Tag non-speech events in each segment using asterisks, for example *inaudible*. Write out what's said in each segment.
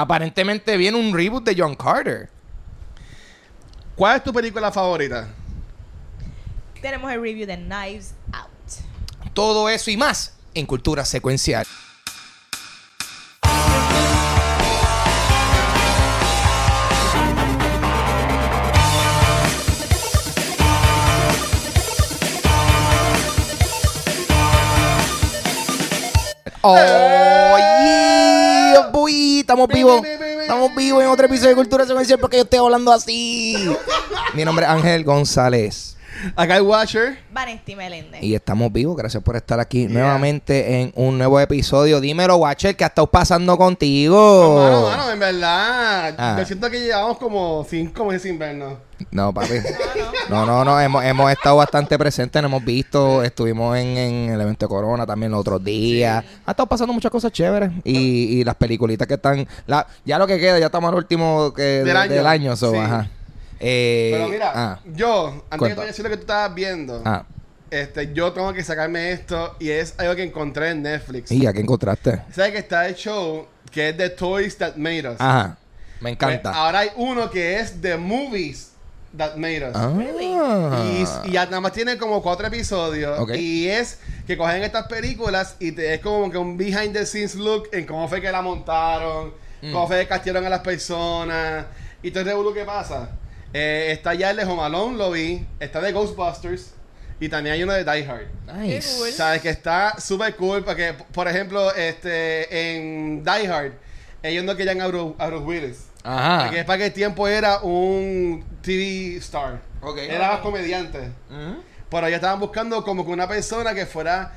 aparentemente viene un reboot de John Carter. ¿Cuál es tu película favorita? Tenemos el review de Knives Out. Todo eso y más en Cultura Secuencial. ¡Oh! Estamos vivos. Estamos vivos en otro episodio de Cultura Secuencial porque yo estoy hablando así. Mi nombre es Ángel González. Acá el Watcher. Vanesti Meléndez. Y estamos vivos, gracias por estar aquí nuevamente en un nuevo episodio. Dímelo, Watcher, ¿qué ha estado pasando contigo? Mano, mano, en verdad. Ah. Yo siento que llevamos como cinco meses sin vernos. No, papi. No, no, no, hemos, hemos estado bastante presentes, nos hemos visto, estuvimos en, en el evento de Corona también los otros días. Ha estado pasando muchas cosas chéveres y, y las peliculitas que están... La, ya lo que queda, ya estamos al último que, de- Del del año. año, so, Sí. ajá. Eh, Pero mira, ah, yo, antes Cuenta. te decir lo que tú estabas viendo, ah. este, yo tengo que sacarme esto y es algo que encontré en Netflix. ¿Y a qué encontraste? ¿Sabes que está el show que es The Toys That Made Us? Ajá, me Pues, encanta. ahora hay uno que es The Movies That Made Us. Ah. Y, y nada más tiene como cuatro episodios. Ok. Y es que cogen estas películas y te, es como que un behind the scenes look en cómo fue que la montaron, Mm. cómo fue que castigaron a las personas. Y todo revolú que pasa. Eh, está ya el de Home Alone, lo vi. Está de Ghostbusters. Y también hay uno de Die Hard. Nice. Qué cool. Sabes que está súper cool porque, por ejemplo, este en Die Hard, ellos no querían a Bruce, a Bruce Willis. Ajá. Porque para que tiempo era un TV star. Ok. Era más comediante. Pero ellos estaban buscando como que una persona que fuera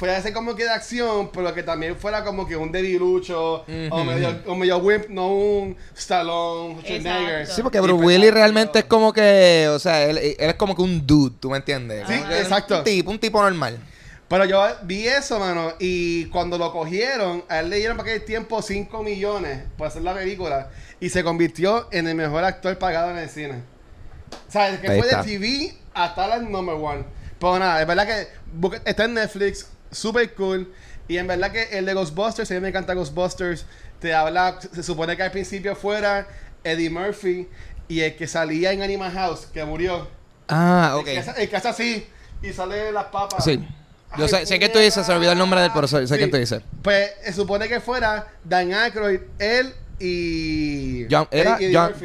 fuera a ser como que de acción, pero que también fuera como que un debilucho o Ujú. medio, o medio wimp, no un Stallone, Schwarzenegger. Sí, porque Bruce pues, Willis realmente es como que, o sea, él, él es como que un dude, ¿tú me entiendes? Sí, exacto. Un tipo, un tipo normal. Pero yo vi eso, mano, y cuando lo cogieron, a él le dieron para aquel tiempo 5 millones por hacer la película y se convirtió en el mejor actor pagado en el cine. O sea, desde que Ahí fue está. de TV hasta la number one. Pero nada, es verdad que está en Netflix, super cool. Y en verdad que el de Ghostbusters, a mí me encanta Ghostbusters. Te habla, se supone que al principio fuera Eddie Murphy y el que salía en Animal House, que murió. Ah, ok. El, que, el que hace así y sale las papas. Sí. Yo Ay, sé, sé que tú dices, se me olvidó el nombre de él, pero sé, Sí. que tú dices. Pues se supone que fuera Dan Aykroyd, él y. John, era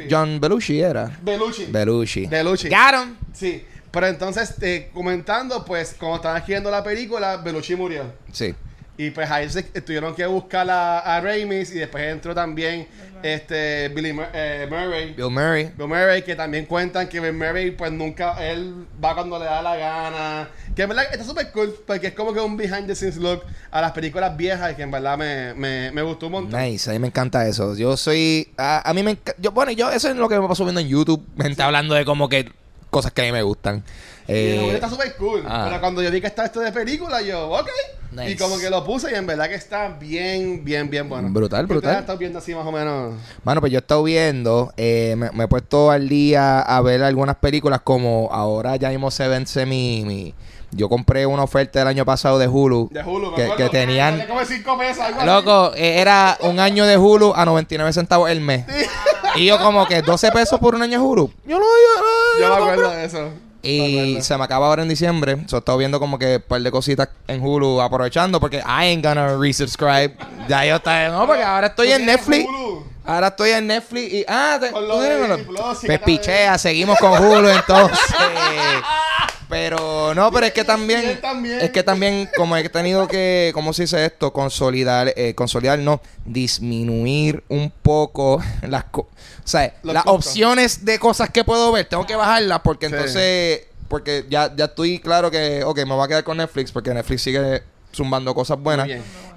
John, Belushi, era. Belushi. Belushi. Belushi. Got him. Sí. Pero entonces, eh, comentando, pues, cuando estaban escribiendo la película, Belushi murió. Sí. Y pues ahí se, tuvieron que buscar a, a Ramis y después entró también este Billy Mur- eh, Murray. Bill Murray. Bill Murray, que también cuentan que Bill Murray, pues nunca, él va cuando le da la gana. Que en verdad está súper cool, porque es como que un behind the scenes look a las películas viejas, y que en verdad me, me, me gustó un montón. Nice, a mí me encanta eso. Yo soy. A, a mí me encanta. Yo, bueno, yo, eso es lo que me paso viendo en YouTube. Gente hablando de como que cosas que a mí me gustan. Y el Eh, juguete está súper cool. ah. Pero cuando yo vi que está esto de película, yo, ok. Nice. Y como que lo puse y en verdad que está bien, bien, bien bueno. Brutal, ¿Qué brutal. estado viendo así más o menos? Mano, pues yo he estado viendo, eh, me, me he puesto al día a ver algunas películas como ahora ya mismo se vence mi, mi- Yo compré una oferta del año pasado de Hulu. De Hulu, me que, acuerdo. que tenían... Tenía como 5 pesos, algo así. Loco, eh, era un año de Hulu a 99 centavos el mes. *laughs* Y yo como que 12 pesos por un año Hulu. Yo lo yo, Yo me acuerdo de eso. Y se me acaba ahora en diciembre. So, estoy viendo como que un par de cositas en Hulu aprovechando porque I ain't gonna resubscribe. Ya yo está, no, porque ahora estoy ¿Tú en Netflix. Hulu? Ahora estoy en Netflix y ah, te, Con lo de Plus, pues pichea, seguimos con Hulu entonces. *laughs* Pero no, pero es que también, es que también como he tenido que, ¿cómo se dice esto? Consolidar, eh, consolidar, no, disminuir un poco *laughs* las, co- o sea, Los las costos. opciones de cosas que puedo ver, tengo que bajarlas porque Sí. entonces, porque ya, ya estoy claro que, ok, me voy a quedar con Netflix porque Netflix sigue zumbando cosas buenas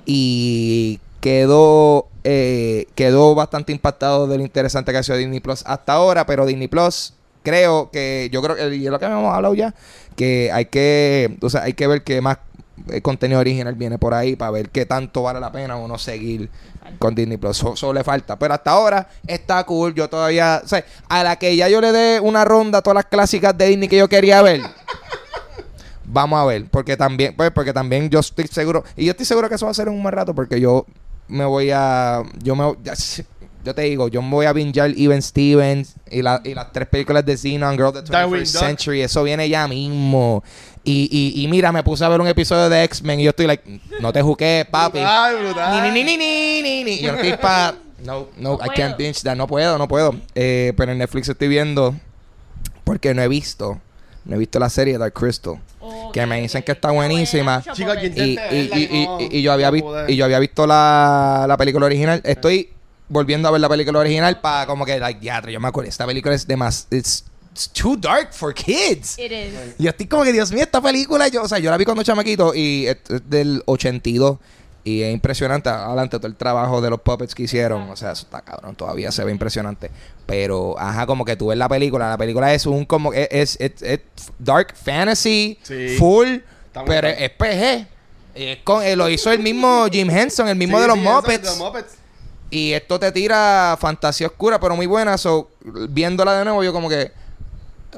y quedó eh, quedó bastante impactado de lo interesante que ha sido Disney Plus hasta ahora, pero Disney Plus creo que yo creo que es lo que hemos hablado ya que hay que o sea, hay que ver qué más eh, contenido original viene por ahí para ver qué tanto vale la pena o no seguir con Disney Plus. So- Solo le falta. Pero hasta ahora está cool. Yo todavía. O a la que ya yo le dé una ronda a todas las clásicas de Disney que yo quería ver. Vamos a ver. Porque también, pues, porque también yo estoy seguro. Y yo estoy seguro que eso va a ser en un buen rato. Porque yo me voy a. Yo me yo te digo, yo me voy a bingear Even Stevens y, la- y las tres películas de Xenon, Girl of the 21st Darwin Duck. Century, eso viene ya mismo. Y, y, y mira, me puse a ver un episodio de X-Men y yo estoy like, no te juqué, papi. Ay, brutal. Ni, ni, ni, ni, ni, ni. Yo no estoy pa... No, no, No I can't puedo. binge that. No puedo, no puedo. Eh, pero en Netflix estoy viendo porque no he visto, no he visto la serie Dark Crystal. Que me dicen que está buenísima. Y, yo había visto pude. y yo había visto la, la película original. Estoy volviendo a ver la película original para como que like, ya, yo me acuerdo, esta película es demasiado it's, it's too dark for kids. It is. Y yo estoy como que, Dios mío, esta película, yo, o sea, yo la vi cuando chamaquito y es, es del 82. Y es impresionante, adelante, todo el trabajo de los puppets que hicieron. O sea, eso está cabrón, todavía se ve impresionante. Pero, ajá, como que tú ves la película. La película es un, como, es, es, es- dark fantasy, Sí. full, pero bien. es PG. Es con, eh, lo hizo el mismo Jim Henson, el mismo Sí, de los Muppets. de los Muppets. Y esto te tira fantasía oscura, pero muy buena. So, viéndola de nuevo, yo como que.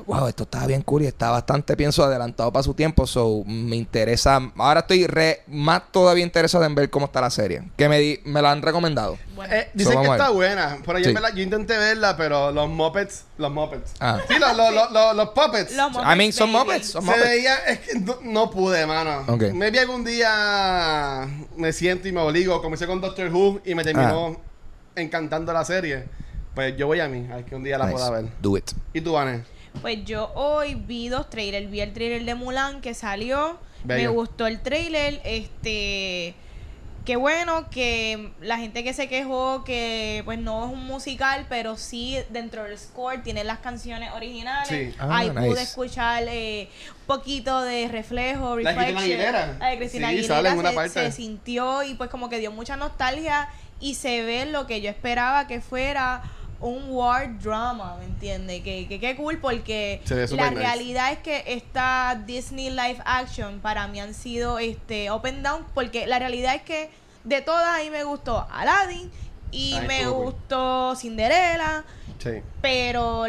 Wow, esto está bien cool y está bastante, pienso, adelantado para su tiempo. So, me interesa. Ahora estoy re, más todavía interesado en ver cómo está la serie. Que me, di- me la han recomendado. Bueno, Eh, dicen que está buena. Pero yo, Sí. en verdad, yo intenté verla, pero los Muppets. Los Muppets. Ah. Sí, los, los, los, los, los Puppets. Los Muppets, I mean, son. Muppets. Son Se veía, es que no, no pude, mano. Ok. Maybe algún día me siento y me obligo, como hice con Doctor Who y me terminó encantando la serie. Pues yo voy a mí, a ver que un día la Nice. pueda ver. Do it. ¿Y tú, Vanes? Pues yo hoy vi dos trailers. Vi el trailer de Mulan que salió. Me gustó el trailer. Este. Qué bueno que la gente que se quejó que pues no es un musical, pero sí dentro del score tiene las canciones originales. Sí. Ah, Ahí nice. pude escuchar eh, un poquito de reflejo, La de Cristina. Aguilera. La de Cristina Sí, Aguilera sale en una se, parte. se sintió y pues como que dio mucha nostalgia y se ve lo que yo esperaba que fuera un war drama, ¿me entiendes? Que, que, que cool porque la nice. realidad es que esta Disney live action para mí han sido este open down porque la realidad es que de todas ahí me gustó Aladdin y Ay, me estuvo cool. gustó Cinderella Sí. pero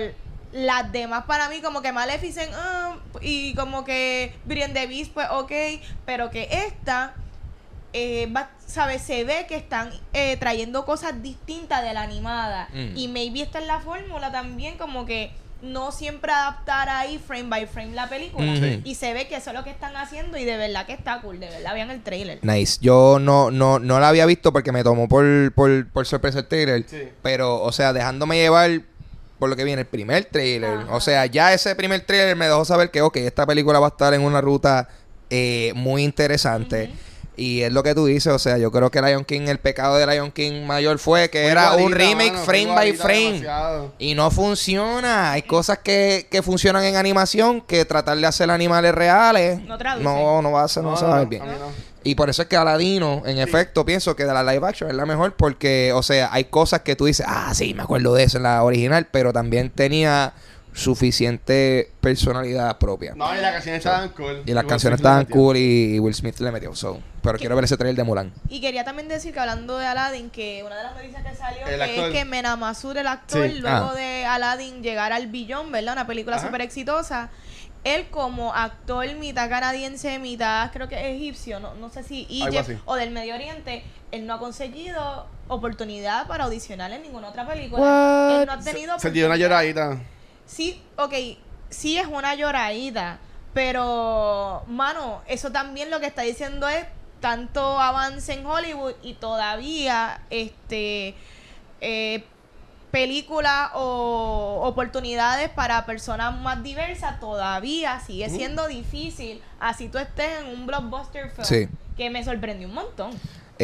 las demás para mí como que Maleficent ah, y como que and the Beast pues ok pero que esta eh, va- ¿sabes? se ve que están eh, trayendo cosas distintas de la animada Mm. y maybe esta es la fórmula también como que no siempre adaptar ahí frame by frame la película y se ve que eso es lo que están haciendo y de verdad que está cool de verdad vean el trailer Nice. Yo no, no, no la había visto porque me tomó por, por, por sorpresa el trailer. Sí. Pero, o sea, dejándome llevar por lo que viene el primer trailer. Ajá. O sea, ya ese primer trailer me dejó saber que, ok, esta película va a estar en una ruta eh, muy interesante. Y es lo que tú dices, o sea, yo creo que Lion King, el pecado de Lion King mayor fue que era un remake mano, frame by frame. demasiado. Y no funciona. Hay cosas que, que funcionan en animación que tratar de hacer animales reales. No traduce. No, no va a ser, no, se va a ver bien. no. Y por eso es que Aladino, en efecto, pienso que de la live action es la mejor porque, o sea, hay cosas que tú dices, ah, sí, me acuerdo de eso en la original, pero también tenía suficiente personalidad propia. No, y las canciones estaban cool. Y las Will canciones Smith le estaban metió. cool y, y Will Smith le metió. So. Pero quiero ver ese trailer de Mulan. Y quería también decir que hablando de Aladdin, que una de las noticias que salió El que actor. es que Mena Masur, el actor, Sí. luego Ah. de Aladdin llegar al billón, ¿verdad? Una película súper exitosa. Él como actor mitad canadiense, mitad creo que egipcio, no, no sé si Egypt o del Medio Oriente, él no ha conseguido oportunidad para audicionar en ninguna otra película. What? Él no ha tenido Se dio una lloradita. Sí, ok, sí es una lloradita, pero, mano, eso también lo que está diciendo es tanto avance en Hollywood y todavía, este, eh, películas o oportunidades para personas más diversas todavía sigue siendo difícil, así tú estés en un blockbuster film, Sí. que me sorprendió un montón.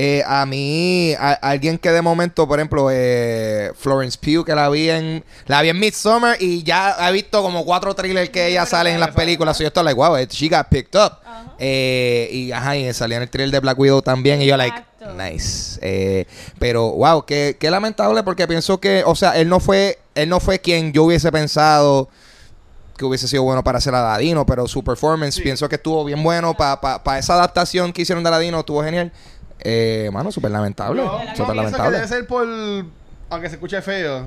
Eh, a mí, a- alguien que de momento, por ejemplo, eh, Florence Pugh, que la vi en la vi en Midsommar y ya he visto como cuatro trailers que ella sale en las películas. So yo estoy like, wow, it- she got picked up. Eh, y ajá, y salía en el trailer de Black Widow también. Y yo, like, nice. Eh, pero, wow, qué, qué lamentable porque pienso que, o sea, él no fue, él no fue quien yo hubiese pensado que hubiese sido bueno para hacer Aladino, pero su performance Sí. pienso que estuvo bien bueno para esa adaptación que hicieron de Aladino, estuvo genial. Eh, mano, súper lamentable. Yo, yo Súper pienso que lamentable. debe ser por. Aunque se escuche feo.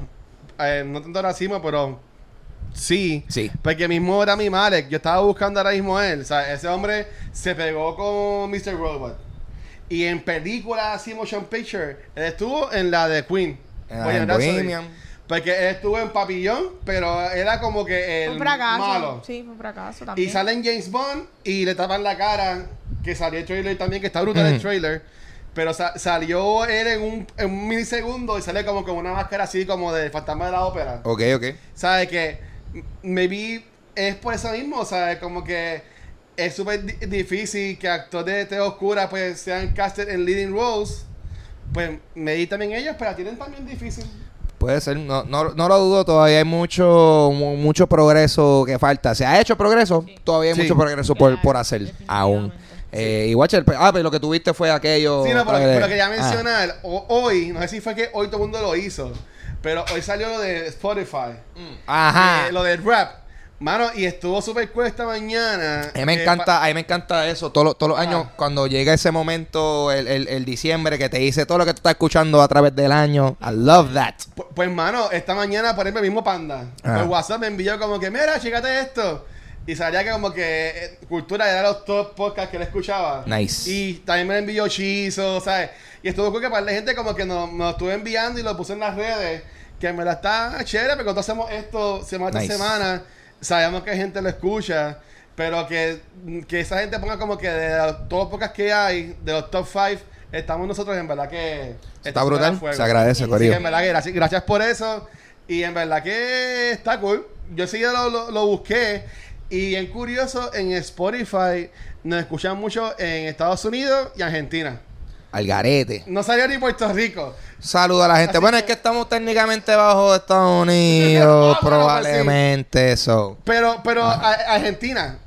eh, no tanto racismo, pero. Sí. Sí. Porque mismo era mi Malek. Yo estaba buscando ahora mismo a él. O sea, ese hombre se pegó con Mr. Robot. Y en películas así, motion picture, él estuvo en la de Queen. Ah, Bohemian en. Bohemian. Porque él estuvo en Papillón, pero era como que Fue el un fracaso. malo. Sí, fue un fracaso Y también. sale en James Bond y le tapan la cara, que salió el trailer también, que está brutal el Ujú. trailer. Pero sa- salió él en un, en un milisegundo y sale como con una máscara así como de fantasma de la ópera. Ok, ok. ¿Sabes? Que maybe es por eso mismo, ¿sabes? Como que es súper di- difícil que actores de tele oscura pues sean casted en leading roles. Pues maybe también ellos, pero la tienen también difícil. Puede ser, no, no, no lo dudo, todavía hay mucho mu- mucho progreso que falta. Se ha hecho progreso, todavía hay Sí. mucho progreso por, por hacer aún. Eh, igual, Chel, ah, pero lo que tuviste fue aquello. Sí, no, pero, eh, pero quería ah. mencionar, o- hoy, no sé si fue que hoy todo el mundo lo hizo, pero hoy salió lo de Spotify, Ajá. eh, lo del rap. Mano, y estuvo súper cool esta mañana. A mí me que encanta, a mí me encanta eso. Todos los, todos los años, Ah. cuando llega ese momento, el, el, el diciembre, que te dice todo lo que tú estás escuchando a través del año. I love that. Pues, mano, esta mañana, por ejemplo, el mismo Panda, Ah. por WhatsApp me envió como que, mira, chécate esto. Y sabía que como que eh, Cultura era los top podcasts que él escuchaba. Nice. Y también me envió Chizo, ¿sabes? Y estuvo cool que para la gente como que nos, nos estuvo enviando y lo puse en las redes. Que me la está chévere, porque nosotros hacemos esto semana Nice. tras semana. Sabemos que gente lo escucha. Pero que, que esa gente ponga como que de los- todos los podcasts que hay, de los top 5, estamos nosotros en verdad que... Está brutal. Se agradece, Corillo. en verdad que gracias, gracias por eso. Y en verdad que está cool. Yo sí lo, lo, lo busqué. Y bien curioso, en Spotify nos escuchan mucho en Estados Unidos y Argentina. Al garete. No salió ni Puerto Rico. Saluda a la gente. Así bueno, que- es que estamos técnicamente bajo Estados *laughs* Unidos, pues sí. probablemente eso. Pero, pero a- Argentina.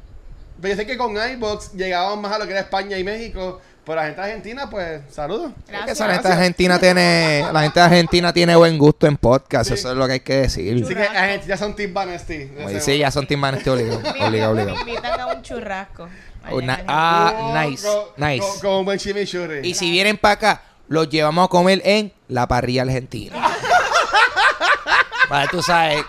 Pero yo sé que con iBox llegábamos más a lo que era España y México. Pero la gente de Argentina, pues, saludos. Es que Gracias. esa gente argentina tiene, la gente de Argentina tiene buen gusto en podcast, Sí. eso es lo que hay que decir. Así que Argentina son Team Banesti. Oye, sí, ya son Team Manesty obligado, *laughs* obligado, Me obligado. invitan a un churrasco. Oh, na- ah, nice, nice. Con, con un buen chimichurri. Y si vienen para acá, los llevamos a comer en la parrilla argentina. *laughs* Para tú sabes,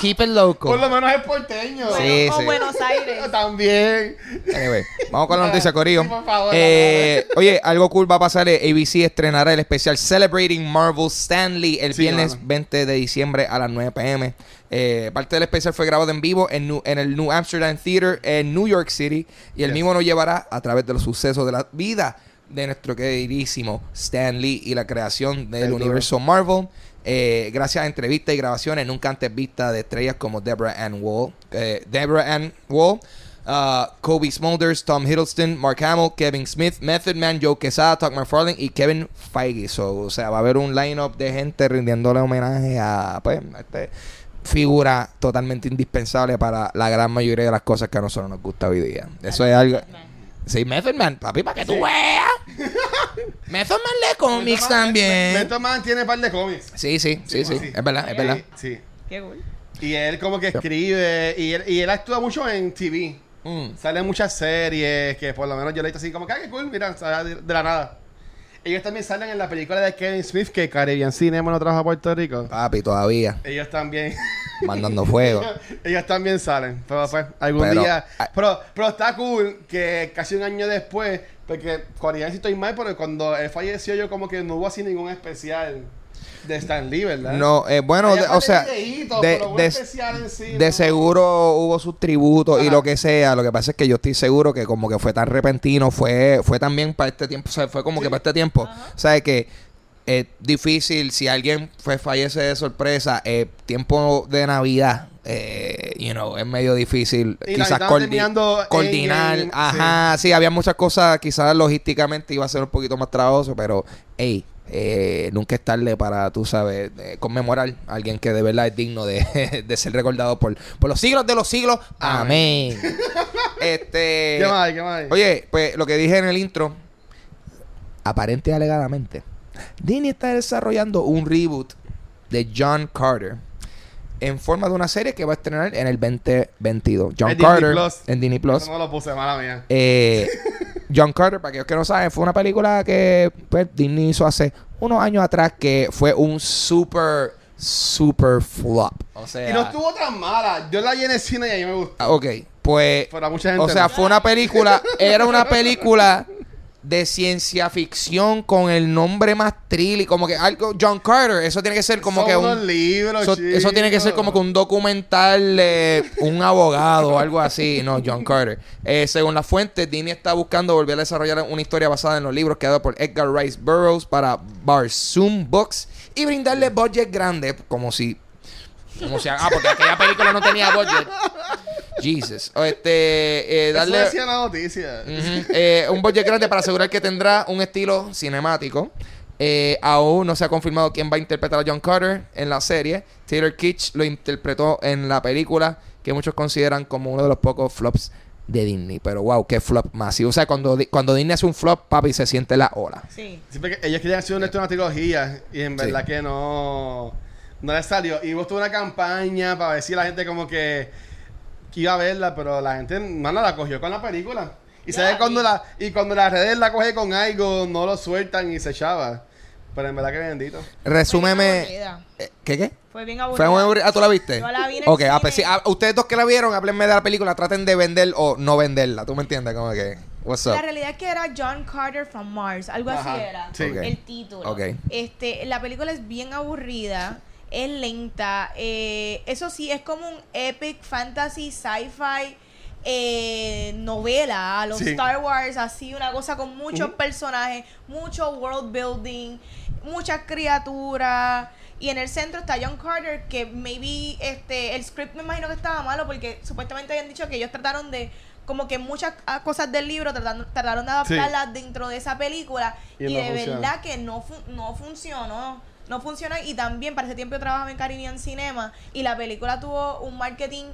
keep it local. Por lo menos es porteño. Bueno, Sí, o sí. Buenos Aires. *laughs* También. Anyway, vamos con la noticia, Corillo. Sí, por favor, Eh, oye, algo cool va a pasar. eh, ABC estrenará el especial Celebrating Marvel Stanley el Sí, viernes mano. 20 de diciembre a las 9 pm. Eh, parte del especial fue grabado en vivo en, New- en el New Amsterdam Theater en New York City. Y el Yes. mismo nos llevará a través de los sucesos de la vida de nuestro queridísimo Stan Lee y la creación del El duro. universo Marvel. Eh, gracias a entrevistas y grabaciones nunca antes vistas de estrellas como Deborah Ann Wall, eh, Deborah Ann Wall, uh, Kobe Smulders, Tom Hiddleston, Mark Hamill, Kevin Smith, Method Man, Joe Quesada, Tuck McFarlane y Kevin Feige. So, o sea, va a haber un lineup de gente rindiéndole homenaje a, pues, a este figura totalmente indispensable para la gran mayoría de las cosas que a nosotros nos gusta hoy día. Eso es algo. Sí, Method Man, papi, para que tú veas. Method Man lee cómics también. Beto Man tiene un par de cómics. Sí, sí, sí, sí. Sí. Es verdad, es verdad. Sí. Qué cool. Y él como que escribe. Y él, y él actúa mucho en TV. Mm. Sale en muchas series que por lo menos yo le he dicho así como que, "Ah, qué cool, mira, sale de, de la nada. Ellos también salen en la película de Kevin Smith que Caribbean Cinema no trabaja a Puerto Rico. Papi, todavía. Ellos también. *laughs* Mandando fuego. *laughs* Ellos también salen. Pero pues, algún Pero, día. ah, Pero, pero está cool que casi un año después, porque Coreano sí estoy mal, porque cuando él falleció, yo como que no hubo así ningún especial de Stan Lee, ¿verdad? No, eh, bueno, de- o sea, videitos, de, pero un de- especial en sí, de ¿no? seguro hubo sus tributos y Ajá. lo que sea. Lo que pasa es que yo estoy seguro que como que fue tan repentino, fue fue también para este tiempo, o sea, fue como que para este tiempo. O sea, que es difícil si alguien fue fallece de sorpresa, eh, tiempo de Navidad, eh, you know, es medio difícil Y quizás coordi- coordinar. Ajá, sí. había muchas cosas, quizás logísticamente iba a ser un poquito más trabajoso, pero hey, eh, nunca es tarde para, tú sabes, eh, conmemorar a alguien que de verdad es digno de, *laughs* de ser recordado por, por los siglos de los siglos. Amén. este. *laughs* ¿Qué más hay? ¿Qué más hay? Oye, pues lo que dije en el intro, aparente y alegadamente, Disney está desarrollando un reboot de John Carter en forma de una serie que va a estrenar en el 2022. John En Disney Carter Plus. en Disney Plus. Eso no lo puse, mala mía. Eh, *laughs* John Carter, para aquellos que no saben, fue una película que pues, Disney hizo hace unos años atrás que fue un super, super flop. O sea, Y no estuvo tan mala. Yo la vi en el cine y a mí me gustó. Ah, Ok, pues Pero a mucha gente o sea, no. fue una película, era una película *laughs* de ciencia ficción con el nombre más y como que algo John Carter, eso tiene que ser como Son que un libros, eso, eso tiene que ser como que un documental de un abogado o algo así. No, John Carter. Eh, según la fuente, Disney está buscando volver a desarrollar una historia basada en los libros creados por Edgar Rice Burroughs para Barsoom Books y brindarle budget grande, como si. Como si. Ah, porque aquella película no tenía budget. Jesus. O este. eh, Eso darle. decía la noticia. Eh, un budget grande para asegurar que tendrá un estilo cinemático. Eh, aún no se ha confirmado quién va a interpretar a John Carter en la serie. Taylor Kitsch lo interpretó en la película que muchos consideran como uno de los pocos flops de Disney. Pero wow, qué flop masivo. O sea, cuando, cuando Disney hace un flop, papi, se siente la ola. Sí. Siempre que ellos querían hacer una, una trilogía y en Sí. verdad que no, no les salió. Y vos tuvo una campaña para decir a la gente como que, que iba a verla, pero la gente mano, la cogió con la película. Y Ya, sabes cuando y- la y cuando las redes la coge con algo, no lo sueltan y se echaba. Pero en verdad que bendito. Fue Resúmeme. eh, ¿Qué qué? Fue bien ¿Fue aburrida. muy aburrida? Ah, ¿tú la viste? Yo la vi en el Ok, ah, pues sí, cine. ah, ustedes dos que la vieron, háblenme de la película, traten de vender o no venderla. ¿Tú me entiendes? Como que, what's up? La realidad es que era John Carter from Mars, algo Ajá, así era sí. Ok. el título. Ok. Este, la película es bien aburrida, es lenta, eh, eso sí es como un epic fantasy sci-fi eh, novela a los Sí. Star Wars, así una cosa con muchos Ujú. personajes, mucho world building, muchas criaturas. Y en el centro está John Carter, que maybe este el script me imagino que estaba malo porque supuestamente habían dicho que ellos trataron de como que muchas ah, cosas del libro trataron, trataron de Sí. adaptarlas dentro de esa película Y y, no de funciona. verdad que no fu- no funcionó. No funcionó y también para ese tiempo yo trabajaba en Caribbean Cinema y la película tuvo un marketing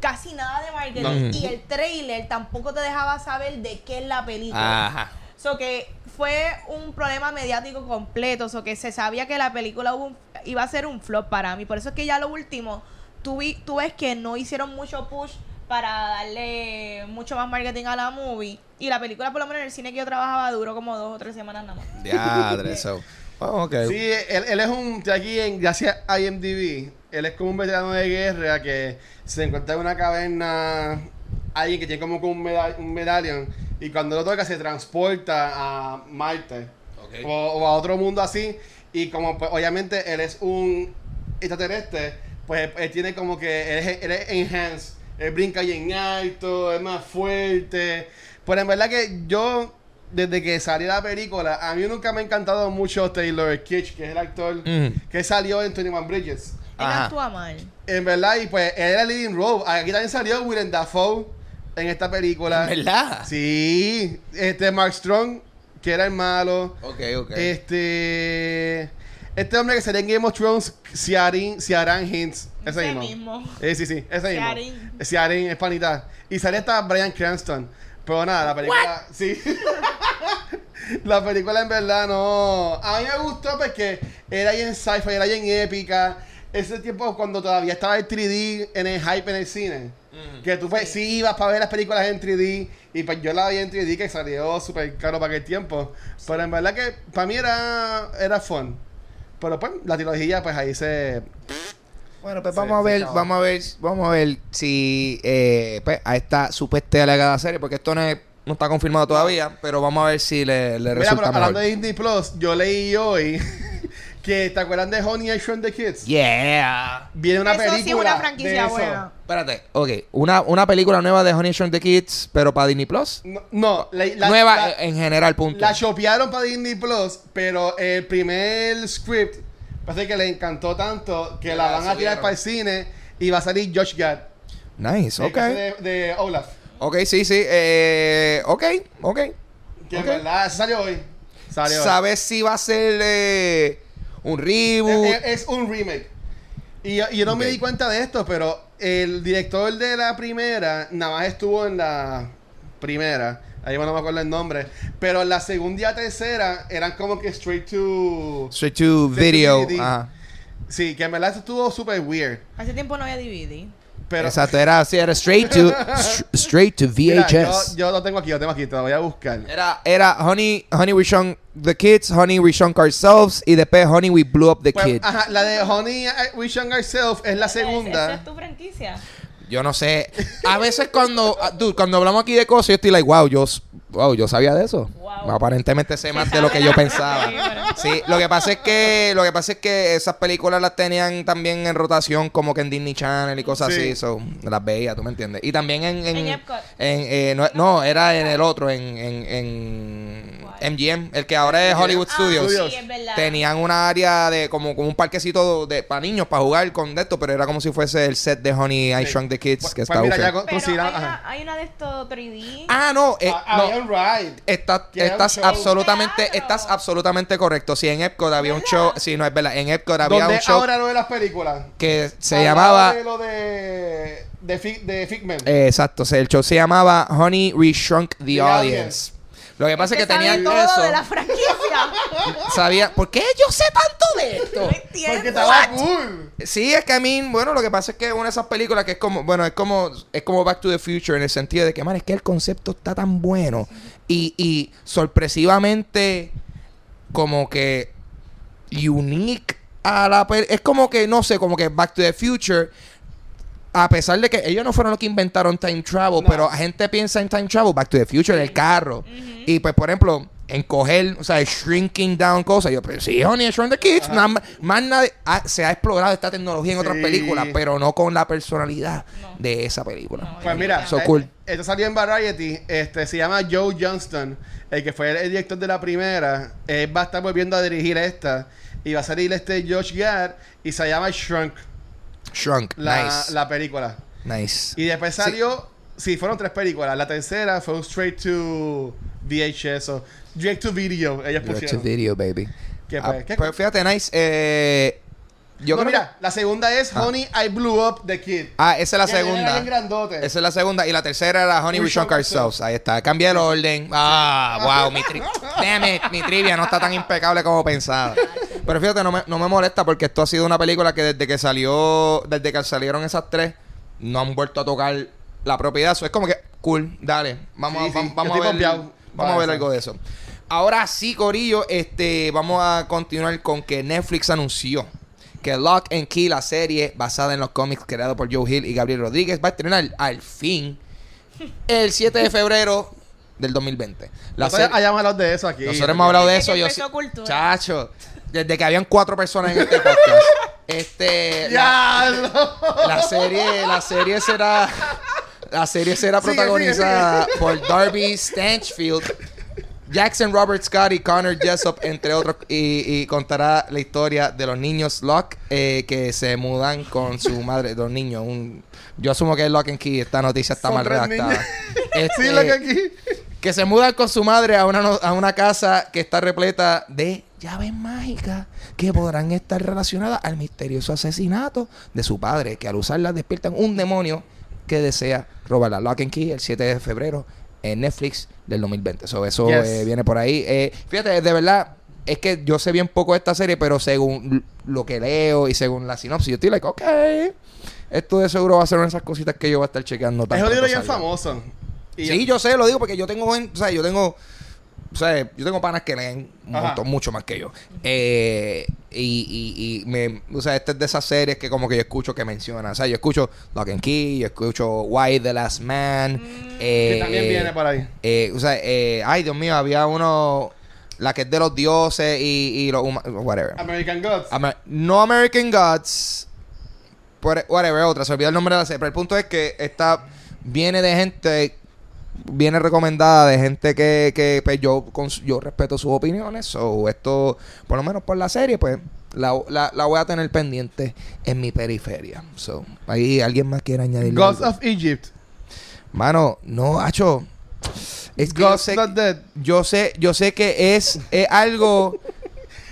casi nada de marketing No. y el trailer tampoco te dejaba saber de qué es la película. Ajá. So que fue un problema mediático completo. So que se sabía que la película hubo un- iba a ser un flop para mí. Por eso es que ya lo último, tú, vi- tú ves que no hicieron mucho push para darle mucho más marketing a la movie. Y la película, por lo menos en el cine que yo trabajaba, duró como dos o tres semanas nada más. Diadre, *laughs* so. Oh. Sí, él, él es un, aquí en, gracias a IMDb, él es como un veterano de guerra que se encuentra en una caverna, alguien que tiene como que un, un medallón, y cuando lo toca se transporta a Marte. O, o a otro mundo así, y como pues, obviamente él es un extraterrestre, pues él tiene como que, él es, él es enhanced, él brinca bien alto, es más fuerte, pero en verdad que yo... Desde que salió la película, a mí nunca me ha encantado mucho Taylor Kitsch, que es el actor que salió en 21 Bridges. Él actúa mal. En verdad, y pues él era leading role. Aquí también salió Willem Dafoe en esta película. ¿Verdad? Sí, este Mark Strong, que era el malo. Ok, ok. Este. Este hombre que salía en Game of Thrones, Ciaran, Ciaran Hinds. Ese, Ese mismo. mismo. Eh, sí, sí, ese Ciaran. mismo. Ciaran es panita. Y salía hasta Brian Cranston. Pero nada, la película. Sí. *laughs* *laughs* la película en verdad no. A mí me gustó porque era bien sci-fi, era bien épica. Ese tiempo cuando todavía estaba el 3D en el hype en el cine. Que tú pues sí ibas para ver las películas en 3D. Y pues yo la vi en 3D que salió súper caro para aquel tiempo. Pero en verdad que para mí era, era fun. Pero pues la trilogía pues ahí se... Bueno, pues vamos a ver, vamos a ver, vamos a ver si eh, pues, a esta supuesta alegada serie, porque esto no, es- no está confirmado todavía, pero vamos a ver si le, le Mira, resulta pero hablando mejor. de Disney Plus, yo leí hoy *laughs* que ¿te acuerdan de Honey I Shrunk the Kids? Yeah. Viene una Eso sí es película una franquicia de buena. Espérate, ok, una, una película nueva de Honey Shrunk the Kids, pero para Disney Plus. No, no, la, la- nueva la- en general, punto. La chopearon para Disney Plus, pero el primer script parece que le encantó tanto que la van a tirar para el cine y va a salir Josh Gad. nice, ok. de Olaf. Ok, sí, sí, eh, ok, ok. Que en verdad eso salió hoy. Salió hoy. ¿Sabes si va a ser eh, un reboot? Es, es- es un remake. Y, yo- y yo no me di cuenta de esto, pero el director de la primera nada más estuvo en la primera. Ahí no me acuerdo el nombre. Pero la segunda y la tercera eran como que straight to. Straight to video. DVD. Ajá. Sí, que en verdad estuvo súper weird. Hace tiempo no había DVD. Pero. Exacto, era así, era straight to, *laughs* str- straight to Mira, yo, VHS. yo lo tengo aquí, lo tengo aquí, te lo voy a buscar. Era, era Honey, Honey We Shrunk the Kids, Honey We Shrunk Ourselves y después Honey We Blew Up the Pues, Kid. ajá, la de Honey I- We Shrunk Ourselves es la ¿Esa segunda. es tu franquicia? Yo no sé. A veces cuando, ah, dude, cuando hablamos aquí de cosas, yo estoy like, wow, yo Wow, yo sabía de eso. Wow. Aparentemente sé más de lo que yo pensaba. Sí, lo que pasa es que lo que pasa es que esas películas las tenían también en rotación como que en Disney Channel y cosas Sí. así, so, las veía, tú me entiendes. Y también en en, En Epcot. en, eh, no, no, era en el otro en en, en. MGM, el que ahora es Hollywood Ah, Studios. sí, es verdad. Tenían una área de como, como un parquecito de para niños para jugar con esto, pero era como si fuese el set de Honey I Sí. Shrunk the Kids Pues- que pues está mira, ufio. ya con- Pero hay una, ajá. hay una de estos 3D. Ah, no, eh, Ah, no. había un ride. Está- estás absolutamente, estás absolutamente correcto. Sí, en Epcot había un show, sí, no es verdad, en Epcot había ¿Dónde un show ahora lo de las películas? que se llamaba, de lo de. de, Fi- de Figment. eh, exacto, el show se llamaba Honey We Shrunk the, The Audience. Audience. Lo que pasa es que sabe tenían todo eso, de la franquicia. *laughs* sabía, ¿por qué yo sé tanto de esto? no entiendo. Porque estaba cool. Sí, es que a mí, bueno, lo que pasa es que es una de esas películas que es como, bueno, es como, es como Back to the Future en el sentido de que, man, es que el concepto está tan bueno y, y sorpresivamente como que unique a la es como que, no sé, como que Back to the Future a pesar de que ellos no fueron los que inventaron time travel, No. pero la gente piensa en time travel, Back to the Future, el carro. Y pues, por ejemplo, en coger, o sea, shrinking down cosas. Yo, pues sí, Honey, Shrunk the Kids. nada más- nadie, ah, se ha explorado esta tecnología en otras Sí. películas, pero no con la personalidad No. de esa película. No, Pues mira, So eh, cool. esto salió en Variety. Este se llama Joe Johnston, el que fue el director de la primera. Él va a estar volviendo a dirigir esta. Y va a salir este Josh Gad. Y se llama Shrunk, Shrunk, la, nice. la película. nice. Y después salió. Sí. fueron tres películas. La tercera fue un straight to VHS o direct to video. Ellos Direct to video, baby. ¿Qué Ah, fue? ¿Qué- pues fíjate, nice. Eh, yo no, creo mira, la segunda es Ah. Honey, I Blew Up the Kid. Ah, esa es la Que segunda. bien. Esa es la segunda. Y la tercera era Honey We We Shrunk Shrunk Ourselves. Ahí está. Cambié el orden. Ah, wow. Mi, tri *laughs* Damn it, mi trivia no está tan impecable como pensaba. Pero fíjate, no me, no me molesta porque esto ha sido una película que desde que salió, desde que salieron esas tres, no han vuelto a tocar la propiedad. Eso es como que, cool, dale. Vamos, Sí, a- sí, vamos a ver, vamos a ver algo de eso. Ahora sí, Corillo, este, vamos a continuar con que Netflix anunció que Lock and Key, la serie basada en los cómics creados por Joe Hill y Gabriel Rodríguez, va a estrenar al fin el 7 de febrero del 2020. La Nosotros hayamos hablado de eso aquí. nosotros hemos hablado de eso. Yo Cultura. Chacho, desde que habían cuatro personas en este podcast. *laughs* este, la, ¡Ya! la serie, la serie será, la serie será Sigue, protagonizada sigue, por Darby Stanchfield, Jackson Robert Scott y Connor Jessup, entre otros, y, y contará la historia de los niños Locke eh, que se mudan con su madre, los niños. Un, yo asumo que es Lock and Key, esta noticia está Son mal redactada. *laughs* Este, Sí, lo que aquí. Que se mudan con su madre a una, a una casa que está repleta de llaves mágicas que podrán estar relacionadas al misterioso asesinato de su padre, que al usarlas despiertan un demonio que desea robarla. Lock and Key el 7 de febrero en Netflix del 2020. So, eso Yes. eh, viene por ahí. Eh, fíjate, de verdad, es que yo sé bien poco de esta serie, pero según lo que leo y según la sinopsis, yo estoy like, ok, esto de seguro va a ser una de esas cositas que yo voy a estar chequeando. Es pronto bien famoso. Y sí, yo sé, lo digo porque yo tengo, en- o sea, yo tengo, o sea, yo tengo panas que leen un montón, mucho más que yo. Eh, y, y, y me, o sea, este es de esas series que como que yo escucho que mencionan. O sea, yo escucho Lock and Key, yo escucho Why the Last Man. eh, que también viene por ahí. eh, o sea, eh, ay, Dios mío, había uno, la que es de los dioses y, y los humanos, whatever. American Gods. Amer- no American Gods. Whatever, otra. Se olvidó el nombre de la serie. Pero el punto es que esta viene de gente. Viene recomendada de gente que, que pues, yo, cons- yo respeto sus opiniones. O esto, por lo menos por la serie, pues la, la, la voy a tener pendiente en mi periferia. So, ahí alguien más quiere añadir. Gods of Egypt. Mano, no, hacho. Es que yo sé, Not Dead. yo sé, yo sé que es, es algo.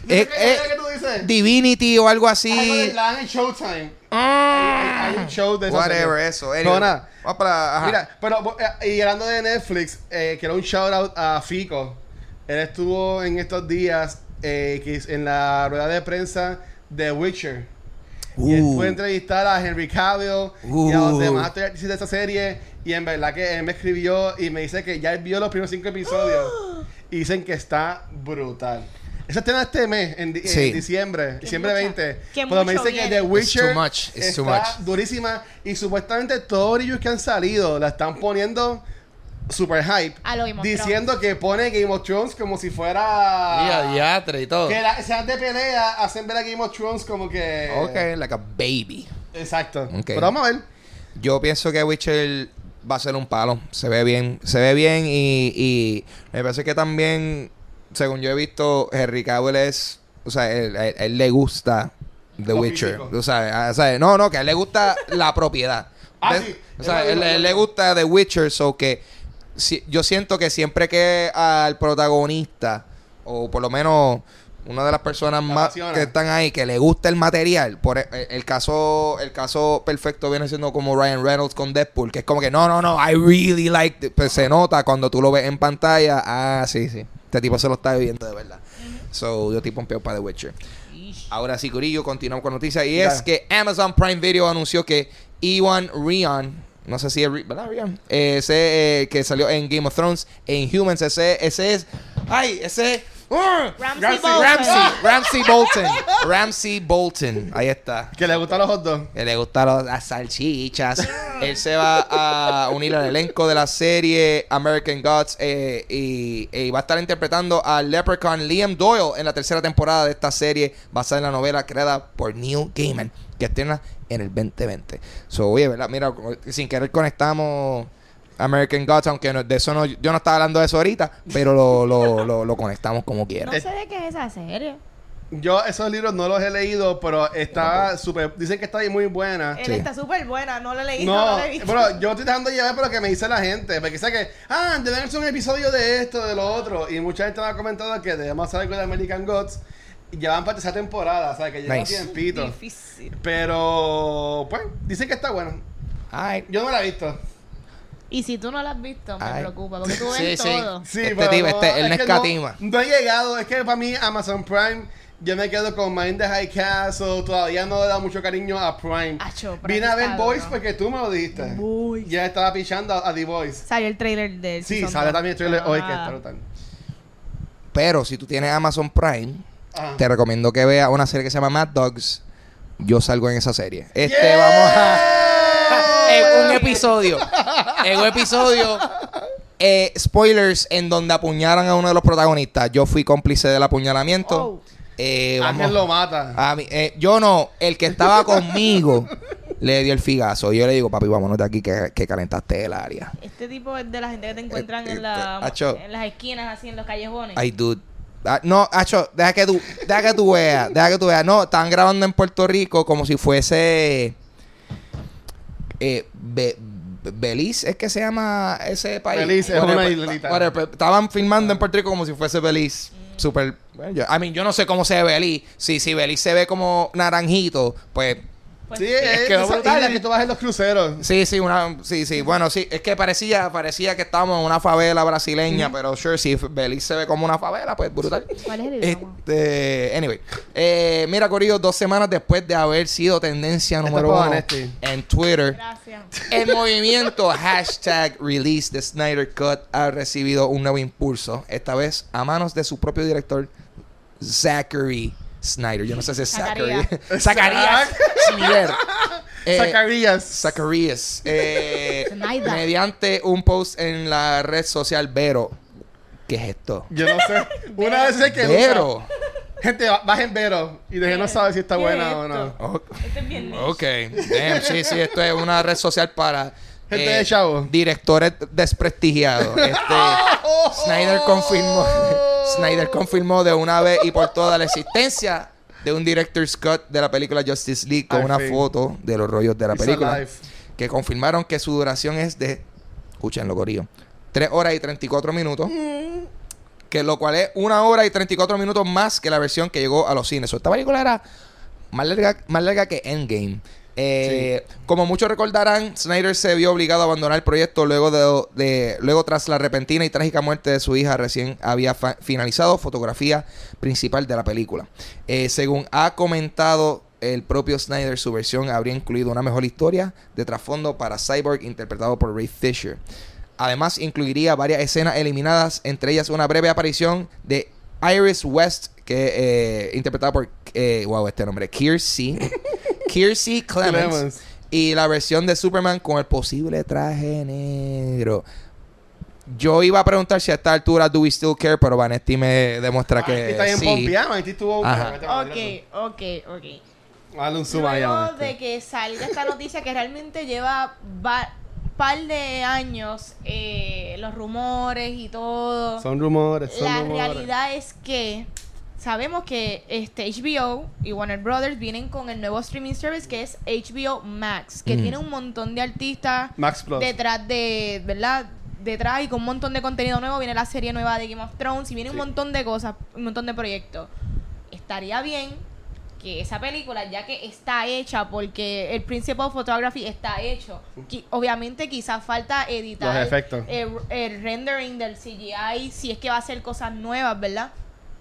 ¿Qué lo que tú dices? Divinity o algo así. de- La dan en Showtime. Ah. Hay, hay un show de Whatever, serie. eso. Anyway. nada. Vamos para. ajá. Mira, pero eh, y hablando de Netflix, eh, quiero un shout out a Fico. Él estuvo en estos días eh, en la rueda de prensa de Witcher. Y él Uh. fue a entrevistar a Henry Cavill y a los Uh. demás actores de esta serie. Y en verdad que él me escribió y me dice que ya él vio los primeros cinco episodios. *gasps* y dicen que está brutal. Eso estrena este mes, en, di- en Sí. diciembre, diciembre mucha- 20. que Pero me mucho dice que. The Witcher It's too much, it's está too much. durísima. Y supuestamente todos los reviews que han salido la están poniendo super hype. A lo diciendo que pone Game of Thrones como si fuera. Mira, diatre y todo. Que las escenas de pelea hacen ver a Game of Thrones como que. Ok, like a baby. Exacto. Pero vamos a ver. Yo pienso que Witcher va a ser un palo. Se ve bien. Se ve bien y, y me parece que también, según yo he visto, Henry Cavill es... O sea, él, él- él le gusta The Lo Witcher. físico. O sea, o sea, no, no, que a él le gusta *laughs* la propiedad. Ah. O sea, Él él, le gusta The Witcher, so que si- yo siento que siempre que al protagonista, o por lo menos una de las personas La más que están ahí, que le gusta el material, por e- el, el caso el caso perfecto viene siendo como Ryan Reynolds con Deadpool, que es como que no, no, no, I really like, it". pues se nota cuando tú lo ves en pantalla, ah, sí, sí, este tipo se lo está viviendo de verdad. So, yo tipo un peor para The Witcher. Ahora sí, Corillo, continuamos con noticias. Y es que Amazon Prime Video anunció que Ewan Rion, no sé si es ¿verdad, Rion? Eh, ese eh, que salió en Game of Thrones, en Humans, ese, ese es. ¡Ay! Ese. Ramsey Ramsey- Bolton. Ramsey, *laughs* Ramsey Bolton. Ramsey Bolton. Ahí está. Que le gustan los hot dogs. Que le gustaron las salchichas. Él se va a unir al elenco de la serie American Gods eh, y, y va a estar interpretando al Leprechaun Liam Doyle en la tercera temporada de esta serie basada en la novela creada por Neil Gaiman que estrena en el 2020. So, oye, ¿verdad? Mira, sin querer conectamos American Gods, aunque no- de eso no, yo no estaba hablando de eso ahorita, pero lo, lo, lo, lo conectamos como quiera. No sé de qué es esa serie. Yo esos libros no los he leído, pero está súper. Dicen que está ahí muy buena. Él Sí. está súper buena, no la he leído, no, No, la he visto. pero yo estoy dejando llevar por lo que me dice la gente. Porque sé que, ah, deben hacer un episodio de esto, de lo otro. Y mucha gente me ha comentado que debemos hacer algo de American Gods. Y ya van para esa temporada, o sea, que lleva Nice. tiempito. Difícil. Pero, pues, dicen que está bueno. Ay, Yo no la he visto. Y si tú no la has visto, me Ay. preocupa, porque tú Sí, ves sí. todo. Sí, Este pero tipo, este, él no escatima. No, no he llegado, es que para mí Amazon Prime, yo me quedo con Mind the High Castle, todavía no le da mucho cariño a Prime. Acho, Prime Vine a ver Boys duro. porque tú me lo dijiste. Boys. Ya estaba pichando a, a The Voice. Salió el trailer del Sí, sale dos. también el trailer hoy que Ah. está brutal. pero si tú tienes Amazon Prime, te recomiendo que veas una serie que se llama Mad Dogs. Yo salgo en esa serie. Este, Yeah. vamos a. en un episodio. En un episodio. eh, spoilers en donde apuñalan a uno de los protagonistas. Yo fui cómplice del apuñalamiento. Oh. Eh, Ángel lo mata. A mí- eh, yo no, el que estaba conmigo le dio el figazo. Yo le digo, papi, vámonos de aquí que, que calentaste el área. Este tipo es de la gente que te encuentran Eh, en, la, eh, acho. en las esquinas, así en los callejones. Ay, dude. Ah, no, Acho, deja que tú, deja que tú veas, deja que tú veas. No, estaban grabando en Puerto Rico como si fuese eh, Be- Be- Belice, es que se llama ese país. Belice, es una islita. Estaban filmando en Puerto Rico como si fuese Belice. Super. bueno, yo, I mean, yo no sé cómo se ve Belice. Si, si Belice se ve como naranjito, pues Pues, sí, es es, que esa brutal. isla que tú vas en los cruceros. Sí, sí, una, sí, sí. Bueno, sí, es que parecía, parecía que estábamos en una favela brasileña, pero sure, si Belice se ve como una favela, pues brutal. ¿Cuál es el idioma? Este, anyway, eh, mira, Corillo, dos semanas después de haber sido tendencia número uno en Twitter, Gracias. el movimiento hashtag release the Snyder Cut ha recibido un nuevo impulso, esta vez a manos de su propio director, Zachary Snyder. Yo no sé si es Zachary. Zacarías. *laughs* Zacarías Snyder. *laughs* Eh, Zacarías. Zacarías. Eh, mediante un post en la red social Vero. ¿Qué es esto? Yo no sé. *laughs* Una vez sé que Vero. Gente, ba- bajen Vero. Y de no sabe si está ¿Qué buena es o no. esto? Ok. Este es bien niche. Ok, Damn, sí, sí, esto es una red social para eh, Gente de chavo. directores desprestigiados. Este, Snyder confirmó, Snyder confirmó de una vez y por toda la existencia de un director's cut de la película Justice League con una foto de los rollos de la It's película que confirmaron que su duración es de, escúchenlo, Corillo, 3 horas y 34 minutos. Que lo cual es una hora y 34 minutos más que la versión que llegó a los cines. So, esta película era más larga, más larga que Endgame. Eh, Como muchos recordarán, Snyder se vio obligado a abandonar el proyecto luego de, luego tras la repentina y trágica muerte de su hija recién había finalizado fotografía principal de la película. Eh, según ha comentado el propio Snyder, su versión habría incluido una mejor historia de trasfondo para Cyborg interpretado por Ray Fisher. Además, incluiría varias escenas eliminadas, entre ellas una breve aparición de Iris West, que eh, interpretada por, wow, este nombre, Kiersey, *laughs* Kiersey Clemens, Clemens. y la versión de Superman con el posible traje negro. yo iba a preguntar si a esta altura do we still care, pero Vanetti me demuestra Aquí que está bien sí. pompeado. Aquí estuvo Ok, ok, ok. Dale un zoom. Luego este. de que salga esta noticia que realmente lleva va- par de años eh, los rumores y todo. Son rumores, son la rumores. realidad es que sabemos que este HBO y Warner Brothers vienen con el nuevo streaming service que es HBO Max, que Mm. tiene un montón de artistas Max Plus. detrás de, ¿verdad? Detrás y con un montón de contenido nuevo. Viene la serie nueva de Game of Thrones y viene Sí. un montón de cosas, un montón de proyectos. Estaría bien que esa película, ya que está hecha, porque el Principal Photography está hecho, obviamente quizás falta editar Los efectos. El, el rendering del CGI, si es que va a ser cosas nuevas, ¿verdad?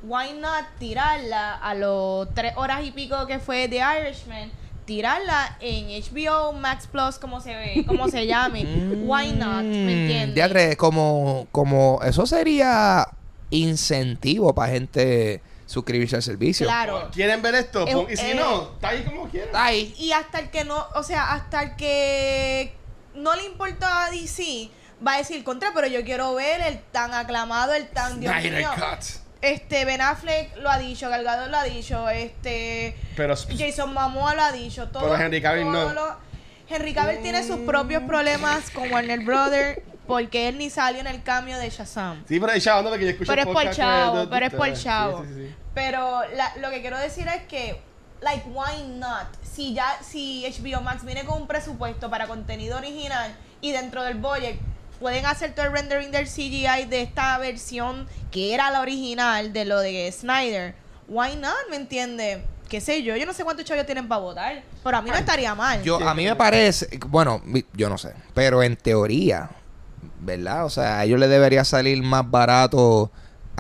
Why not tirarla a los tres horas y pico que fue The Irishman? Tirarla en HBO Max Plus, como se ve, como se llame. *laughs* Why not? ¿Me Mm, entiendes? diatre, como, como eso sería incentivo para gente suscribirse al servicio. Claro. ¿Quieren ver esto? Y si eh, no, está ahí como quieran. Está ahí. Y hasta el que no, o sea, hasta el que no le importa a DC, va a decir contra, pero yo quiero ver el tan aclamado, el tan Dios mío. Cut. Este Ben Affleck lo ha dicho, Gal Gadot lo ha dicho, este Pero Jason Momoa lo ha dicho, todo. Pero Henry Cavill no. lo- Henry Cavill tiene sus propios problemas con Warner Brothers porque él ni salió en el cambio de Shazam. Sí, pero ahí chavo, no, porque yo escucho Pero es por chavo, pero es por sí, chavo. sí, sí. Pero la- lo que quiero decir es que, like, why not? Si ya, si HBO Max viene con un presupuesto para contenido original y dentro del budget pueden hacer todo el rendering del CGI de esta versión que era la original de lo de Snyder, why not? ¿Me entiende? Qué sé yo, yo no sé cuántos chavos tienen para votar, pero a mí no estaría mal. Yo, a mí me parece, bueno, yo no sé, pero en teoría, ¿verdad? O sea, a ellos les debería salir más barato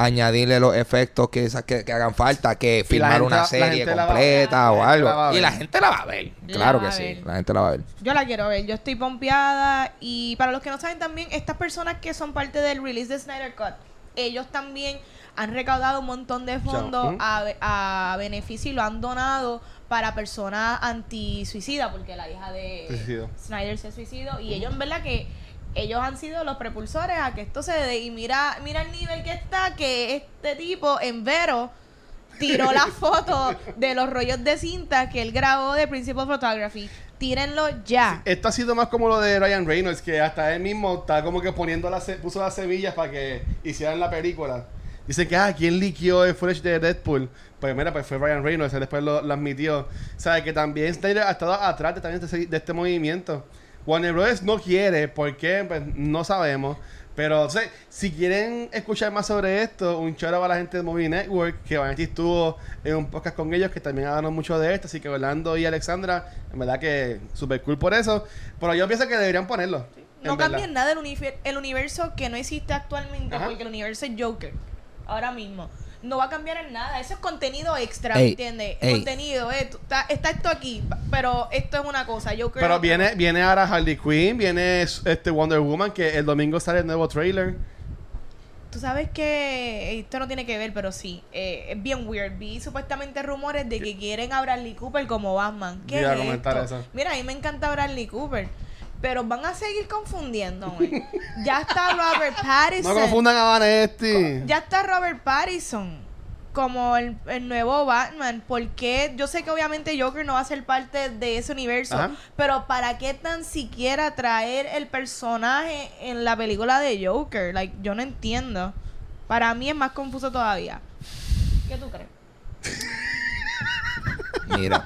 añadirle los efectos que, esa- que, que hagan falta que filmar gente- una serie completa ver. o algo. Y la gente la va a ver, La claro que sí, la gente la va a ver. Yo la quiero ver, yo estoy pompeada y para los que no saben también, estas personas que son parte del release de Snyder Cut, ellos también han recaudado un montón de fondos a, a beneficio y lo han donado para personas anti-suicida, porque la hija de. Snyder se suicidó y ellos en verdad que ellos han sido los propulsores a que esto se dé y mira, mira el nivel que está, que este tipo en Vero tiró la *laughs* foto de los rollos de cinta que él grabó de Principal Photography. Tírenlo ya. Esto ha sido más como lo de Ryan Reynolds, que hasta él mismo está como que poniendo las, puso las semillas para que hicieran la película. Dice que, ah, ¿quién liqueó el footage de Deadpool? Pues mira, pues fue Ryan Reynolds, él después lo, lo admitió. ¿Sabes? Que también Snyder ha estado atrás de, también de este movimiento. Warner Bros. no quiere, ¿por qué? Pues no sabemos. Pero, o sea, si quieren escuchar más sobre esto, un choro para la gente de Movie Network, que Vanetti estuvo en un podcast con ellos, que también hablaron mucho de esto. Así que Orlando y Alexandra, en verdad que súper cool por eso. Pero yo pienso que deberían ponerlo. No cambien nada univer- el universo que no existe actualmente, Ajá. porque el universo es Joker. Ahora mismo. No va a cambiar en nada. Eso es contenido extra, Ey, ¿me entiendes? ey. Contenido, eh, tú- está, está esto aquí, pero esto es una cosa. Joker Pero es viene, viene ahora Harley Quinn, viene este Wonder Woman, que el domingo sale el nuevo trailer. Tú sabes que esto no tiene que ver, pero sí, eh, es bien weird. Vi supuestamente rumores de que quieren a Bradley Cooper como Batman. ¿Qué es comentar esto? eso. Mira, a mí me encanta Bradley Cooper, pero van a seguir confundiéndome. ya está Robert *laughs* Pattinson. No confundan a Vanetti. Ya está Robert Pattinson como el, el nuevo Batman. Porque yo sé que obviamente Joker no va a ser parte de ese universo. Ajá. Pero ¿para qué tan siquiera traer el personaje en la película de Joker? Like, yo no entiendo. Para mí es más confuso todavía. ¿Qué tú crees? Mira.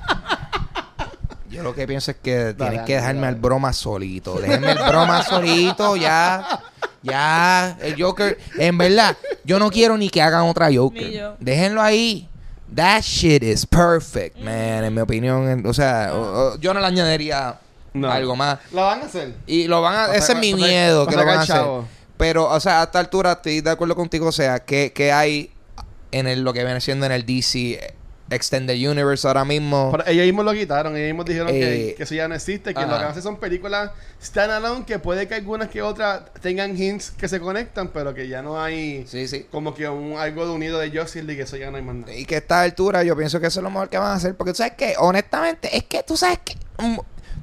Yo lo que pienso es que tienen dale, que dejarme dale. al broma solito. Déjenme el broma solito, ya. Ya. El Joker. En verdad, yo no quiero ni que hagan otra Ni Joker. yo. Déjenlo ahí. That shit is perfect, man. En mi opinión. O sea, o- o- yo no le añadiría No. algo más. ¿Lo van a hacer? Y lo van a. Ese es mi miedo, que lo van a hacer. chavo. Pero, o sea, a esta altura estoy de acuerdo contigo. O sea, que, que hay en el, lo que viene siendo en el DC Extended Universe ahora mismo. Pero ellos mismos lo quitaron, ellos mismos dijeron que, Eh, que eso ya no existe, que ajá. lo que hacen son películas standalone, que puede que algunas que otras tengan hints que se conectan, pero que ya no hay Sí, sí. como que un, algo de unido de Justice League, eso ya no hay más nada. Y que a esta altura yo pienso que eso es lo mejor que van a hacer. Porque tú sabes que, honestamente, es que tú sabes que. mm,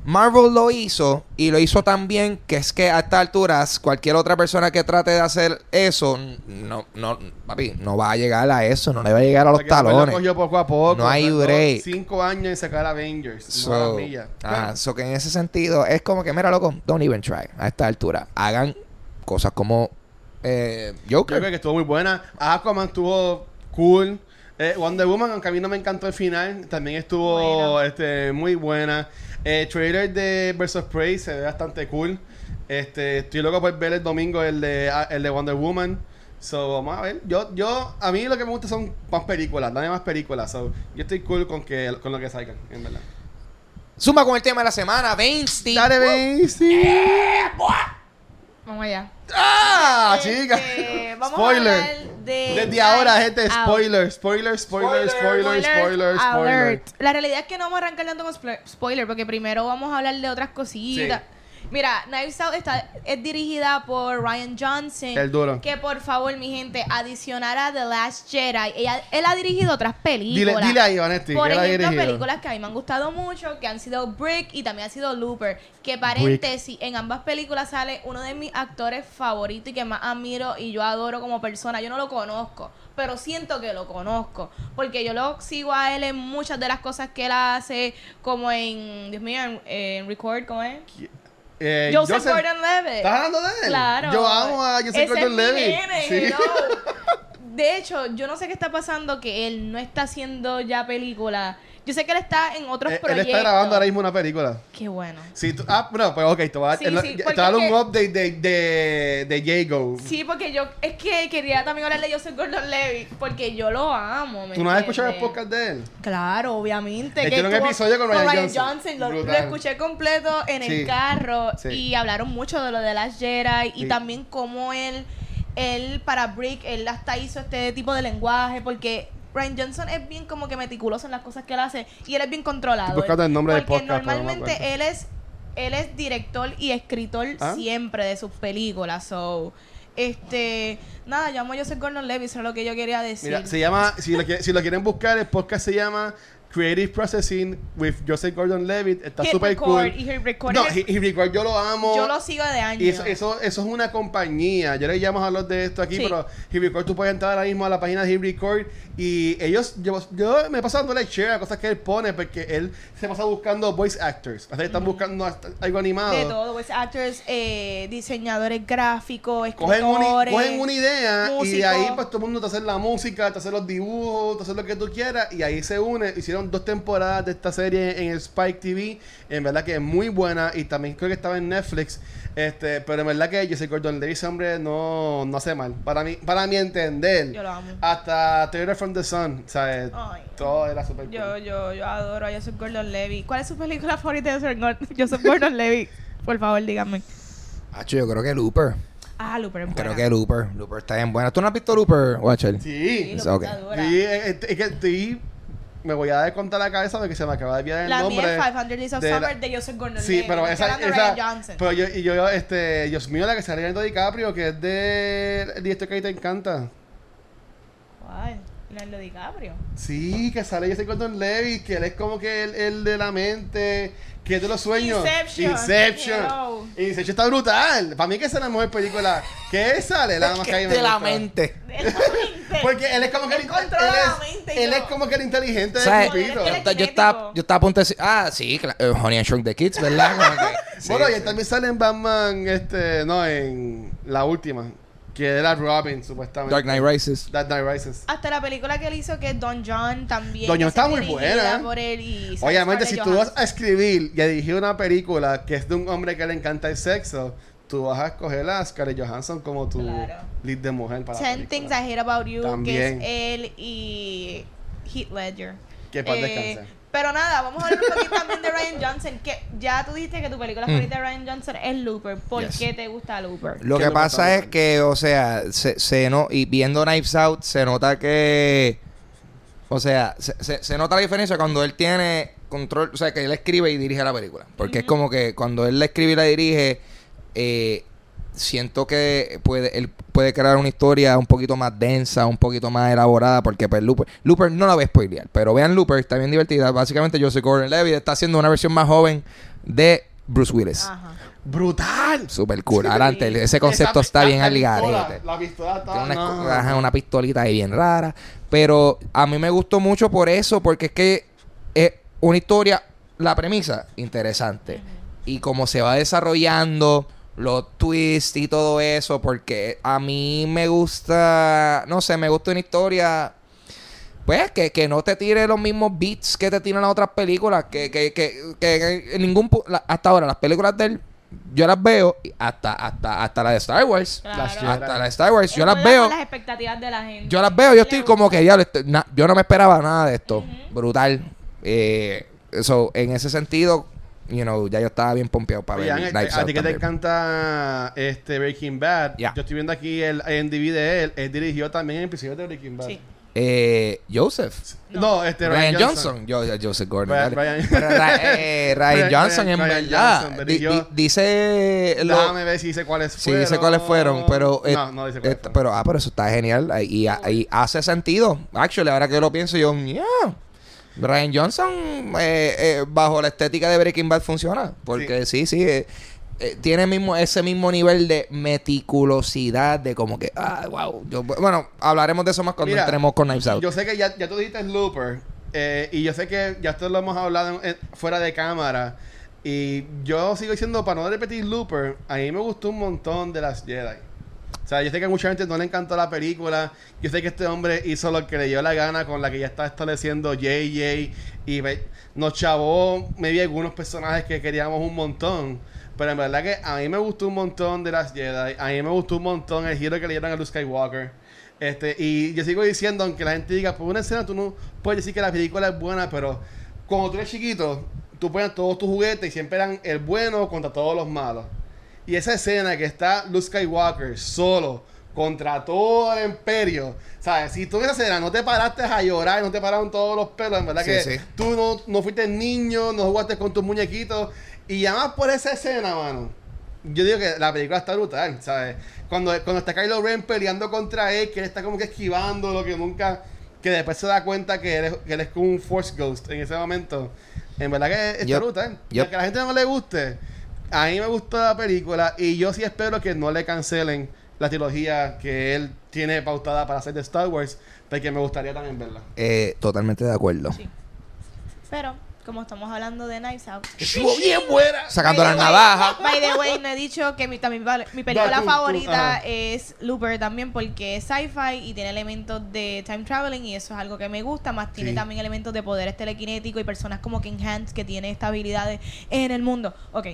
Marvel lo hizo y lo hizo tan bien que es que a estas alturas cualquier otra persona que trate de hacer eso, no, no, papi, no va a llegar a eso, no le va a llegar a los lo talones. cogió poco a poco. No hay break. Cinco años en sacar Avengers. no So, millas. ah, so que en ese sentido es como que, mira, loco, don't even try a esta altura. Hagan cosas como eh, Yo Joker. creo que estuvo muy buena. Aquaman estuvo cool. Eh, Wonder Woman, aunque a mí no me encantó el final, también estuvo Buena. este, muy buena. Eh, trailer de Versus Prey se ve bastante cool. Este, estoy loco por ver el domingo el de, ah, el de Wonder Woman. So, vamos a ver. Yo, yo, a mí lo que me gusta son más películas, dame más películas. So, yo estoy cool con que con lo que salgan, en verdad. Zumba con el tema de la semana, Vinci. Dale, ven, sí. Vamos allá. ¡Ah, Este, chica! vamos a Spoiler. de Desde ahora, gente, spoiler, spoiler, spoiler, spoiler, spoiler, spoiler. alert. La realidad es que no vamos a arrancar tanto con spoiler porque primero vamos a hablar de otras cositas. Mira, Knives Out está, es dirigida por Ryan Johnson. El duro. Que por favor, mi gente, adicionara The Last Jedi. Ella- él ha dirigido otras películas. Dile, dile ahí, Vanetti, Por ejemplo, películas que a mí me han gustado mucho, que han sido Brick y también ha sido Looper. Que paréntesis, en ambas películas sale uno de mis actores favoritos y que más admiro y yo adoro como persona. Yo no lo conozco, pero siento que lo conozco. Porque yo lo sigo a él en muchas de las cosas que él hace, como en, Dios mío, en, en Record, ¿cómo es? Eh, Joseph, Gordon-Levitt. ¿Estás hablando de él? Claro. Yo amo a Joseph Gordon-Levitt. Sí. hello. *laughs* De hecho, yo no sé qué está pasando que él no está haciendo ya película. Yo sé que él está en otros Eh, él proyectos. está grabando ahora mismo una película. Qué bueno. Sí, tú- ah, no, pues ok, te voy a, Sí, él sí, te porque voy a dar un que- update de, de, de Jago. Sí, porque yo es que quería también hablar de Joseph Gordon-Levitt porque yo lo amo. ¿me ¿Tú no has escuchado el podcast de él? Claro, obviamente. Él tiene un episodio con Ryan Johnson. Lo, lo Brutal. escuché completo en Sí. el carro y hablaron mucho de lo de las Jedi y también cómo él, él para Brick, él hasta hizo este tipo de lenguaje porque Ryan Johnson es bien como que meticuloso en las cosas que él hace y él es bien controlado. Estoy buscando el nombre del podcast, no normalmente él es él es director y escritor ¿Ah? siempre de sus películas. So, este, nada, yo amo Joseph Gordon-Levitt, eso es lo que yo quería decir. Mira, se llama, si lo, si lo quieren buscar, el podcast se llama Creative Processing with Joseph Gordon-Levitt. Está súper Record, cool. y Record No, Hit- Hit Record yo lo amo. Yo lo sigo de años. Y eso, eso, eso es una compañía. Yo le llamo a hablar de esto aquí, Sí. pero Hit Record, tú puedes entrar ahora mismo a la página de Record y ellos, yo, yo me paso dándole share a cosas que él pone porque él se pasa buscando voice actors. O sea, están buscando hasta- algo animado. de todo, pues, actors, eh, diseñadores gráficos, Cogen una, escritores. cogen una idea y de ahí pues todo el mundo te hace la música, te hace los dibujos, te hace lo que tú quieras y ahí se une. Hicieron dos temporadas de esta serie en el Spike TV. En verdad que es muy buena y también creo que estaba en Netflix. Este, pero en verdad que Jesse Gordon Levitt, hombre, no, no hace mal. Para mí, para mi entender. Yo lo amo. Hasta Taylor from the Sun, ¿sabes? Ay. Todo era súper cool. Yo, yo, yo adoro a Joseph Gordon-Levitt. ¿Cuál es su película favorita de Joseph Gordon- Gordon-Levitt? Por favor, díganme. Hacho, yo creo que Looper. Ah, Looper. es Creo buena. que Looper. Looper está bien buena. ¿Tú no has visto Looper, Watcher? Sí. Sí, Sí, Looper ok. está dura. Sí, es, es- es que estoy... Me voy a dar contra la cabeza porque se me acaba de olvidar el La nombre. mía es 500 Days of de la- Summer de Joseph Gordon-Levitt. Sí, pero esa, de esa pero yo, y yo, este, Dios mío, la que sale Leonardo DiCaprio, que es de el director que a ti te encanta. ¿Cuál? Leonardo DiCaprio. Sí, que sale Jesse Gordon Levitt, que él es como que el, el de la mente, que es de los sueños. Inception. Inception. Hello. Inception está brutal. Para mí que esa es la mejor película. ¿Qué él sale? La más que me de la mente. De la mente. Porque él es como que el, Él es, él es como que el inteligente del grupito. Él es Yo, yo estaba, yo estaba a punto de decir, ah, sí, cla- eh, Honey and Shrunk the Kids, ¿verdad? Que- *laughs* sí, bueno, y él sí. también sale en Batman, este, no, en la última, que era Robin, supuestamente. Dark Knight Rises. Dark Knight Rises. Hasta la película que él hizo, que es Don John, también. Don John está es muy buena. Por él y sale Obviamente, si tú vas a escribir y a dirigir una película que es de un hombre que le encanta el sexo, tú vas a escoger a Scarlett Johansson como tu Claro. lead de mujer para la Ten Things película. I Hate About You, También. que es él y Heath Ledger. Que Eh. Pero nada, vamos a hablar un poquito *laughs* también de Ryan Johnson. Que ya tú dijiste que tu película Mm. favorita de Ryan Johnson es Looper. ¿Por Yes. qué te gusta Looper? Lo ¿Qué que pasa es que, o sea, se, se no, y viendo Knives Out, se nota que, o sea, se, se- se nota la diferencia cuando él tiene control, o sea, que él escribe y dirige la película. Porque es como que cuando él la escribe y la dirige, eh, siento que puede, él puede crear una historia un poquito más densa, un poquito más elaborada, porque pues Looper, Looper no la voy a spoilear, pero vean Looper, está bien divertida. Básicamente yo soy Gordon Levitt, está haciendo una versión más joven de Bruce Willis. Ajá. Brutal. Super cool. Adelante, el- ese concepto Esa- está la- bien al garete. La pistola está. Tiene una, no. ajá, una pistolita ahí bien rara. Pero a mí me gustó mucho por eso, porque es que es una historia, la premisa, interesante. Y cómo se va desarrollando, los twists y todo eso, porque a mí me gusta, no sé, me gusta una historia. Pues que, que no te tire los mismos beats que te tiran las otras películas. Que, que, que, que en ningún la- hasta ahora las películas de él, yo las veo hasta, hasta, hasta la de Star Wars. Claro. Hasta la de Star Wars, yo las veo. las expectativas de la gente. Yo las veo, yo estoy como que na- yo no me esperaba nada de esto. Brutal. Eh, eso, en ese sentido, you know, ya yo estaba bien pompeado para Oye, ver Knives a Out ti que te encanta este Breaking Bad, yo estoy viendo aquí el IMDb de él. Él dirigió también episodios de Breaking Bad. Sí. Eh, Joseph. No, este Ryan Johnson. Yo, Joseph Gordon. Ryan- dale. Ryan- Pero Ra- eh, *laughs* Ryan Ryan- Johnson, en Ryan verdad. Johnson di- dirigió- di- dice. lo- Déjame ver si dice cuáles Sí, fueron. dice cuáles fueron, pero... eh, no, no dice cuáles eh, fueron. pero, ah, pero eso está genial. Y, y- y hace sentido. Actually, ahora que lo pienso, yo... Yeah. Ryan Johnson, eh, eh, bajo la estética de Breaking Bad, funciona. Porque sí, sí, eh, eh, tiene mismo ese mismo nivel de meticulosidad, de como que... Ah, wow. Yo- bueno, hablaremos de eso más cuando Mira, entremos con Knives Out. Yo sé que ya, ya tú dijiste Looper. y yo sé que ya esto lo hemos hablado en- en- fuera de cámara. Y yo sigo diciendo, para no repetir Looper, a mí me gustó un montón de las Jedi. O sea, yo sé que a mucha gente no le encantó la película. Yo sé que este hombre hizo lo que le dio la gana con la que ya está estableciendo JJ. Y nos chavó, vi algunos personajes que queríamos un montón. Pero en verdad que a mí me gustó un montón de las Jedi. A mí me gustó un montón el giro que le dieron a Luke Skywalker. Este, y yo sigo diciendo, aunque la gente diga, por una escena tú no puedes decir que la película es buena, pero cuando tú eres chiquito, tú pones todos tus juguetes y siempre eran el bueno contra todos los malos. Y esa escena que está Luke Skywalker solo contra todo el imperio, ¿sabes? Si tú en esa escena no te paraste a llorar, no te pararon todos los pelos, en verdad Sí, que sí. tú no, no fuiste niño, no jugaste con tus muñequitos. Y además por esa escena, mano, yo digo que la película está brutal, ¿sabes? Cuando, cuando está Kylo Ren peleando contra él, que él está como que esquivando lo que nunca... Que después se da cuenta que él es, que él es como un Force Ghost en ese momento. En verdad que está Yep. brutal. Yep. aunque a la gente no le guste, a mí me gustó la película y yo sí espero que no le cancelen la trilogía que él tiene pautada para hacer de Star Wars, porque me gustaría también verla. Eh, totalmente de acuerdo. Sí. Pero, como estamos hablando de Knives Out. Estuvo bien buena. Sacando las navajas. By the way, no he dicho que mi, también vale- mi película tú, tú, favorita ajá. es Looper también porque es sci-fi y tiene elementos de time traveling y eso es algo que me gusta. Más tiene Sí. también elementos de poderes telequinéticos y personas como King Hans que tiene estas habilidades en el mundo. Ok.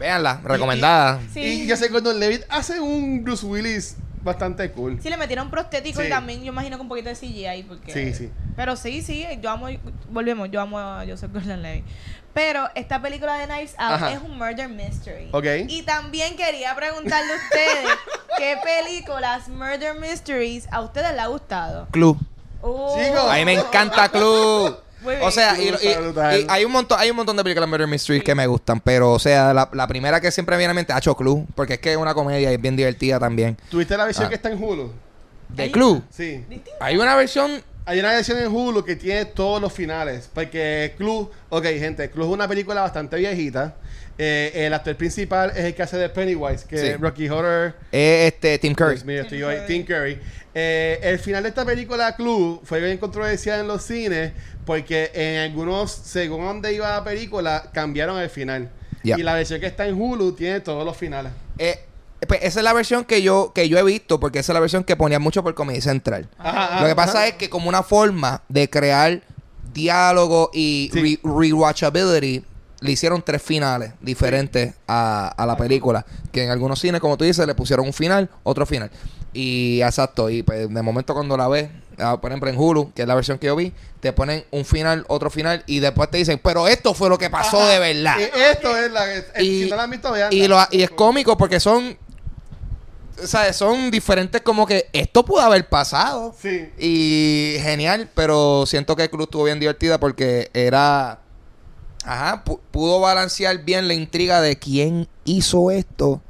Véanla, recomendada. Sí. Y yo sé que Gordon Levitt hace un Bruce Willis bastante cool. Sí, le metieron prostético Sí. y también yo imagino que un poquito de CGI porque... Sí, sí. Pero sí, sí, yo amo, volvemos, yo amo a Joseph Gordon-Levitt. Pero esta película de Knives Out Ajá. es un murder mystery. Ok. Y también quería preguntarle a ustedes *laughs* qué películas murder mysteries a ustedes les ha gustado. Club. Uh, Chicos. A mí me encanta Club. O sea, y, y- hay un montón, hay un montón de películas Murder Mysteries que me gustan, pero o sea, la, la primera que siempre me viene a mente, Hacho Club, porque es que es una comedia y es bien divertida también. ¿Tuviste la versión Ah. que está en Hulu? De Club. Sí. Distinto. Hay una versión Hay una versión en Hulu que tiene todos los finales. Porque Club, ok, gente, Club es una película bastante viejita. Eh, el actor principal es el que hace de Pennywise, que Sí. es Rocky Horror. es este Tim Curry. Mío, estoy Tim yo ahí. Curry. Tim Curry. Eh, el final de esta película, Club, fue bien controversial en los cines porque en algunos, según donde iba la película, cambiaron el final. Y la versión que está en Hulu tiene todos los finales. Eh, pues esa es la versión que yo que yo he visto porque esa es la versión que ponía mucho por Comedy Central. Ajá, Lo que pasa ajá. es que como una forma de crear diálogo y Sí. re- rewatchability le hicieron tres finales diferentes a, a la película. Que en algunos cines, como tú dices, le pusieron un final, otro final. Y exacto, y pues de momento cuando la ves, ah, por ejemplo en Hulu, que es la versión que yo vi, te ponen un final, otro final, y después te dicen, pero esto fue lo que pasó Ajá. de verdad. Esto es la que. eh, Y- si no la han visto, vean. Y, lo, y es cómico porque son. ¿Sabes? Son diferentes, como que esto pudo haber pasado. Sí. Y genial, pero siento que el club estuvo bien divertida porque era. Ajá, pu- pudo balancear bien la intriga de quién hizo esto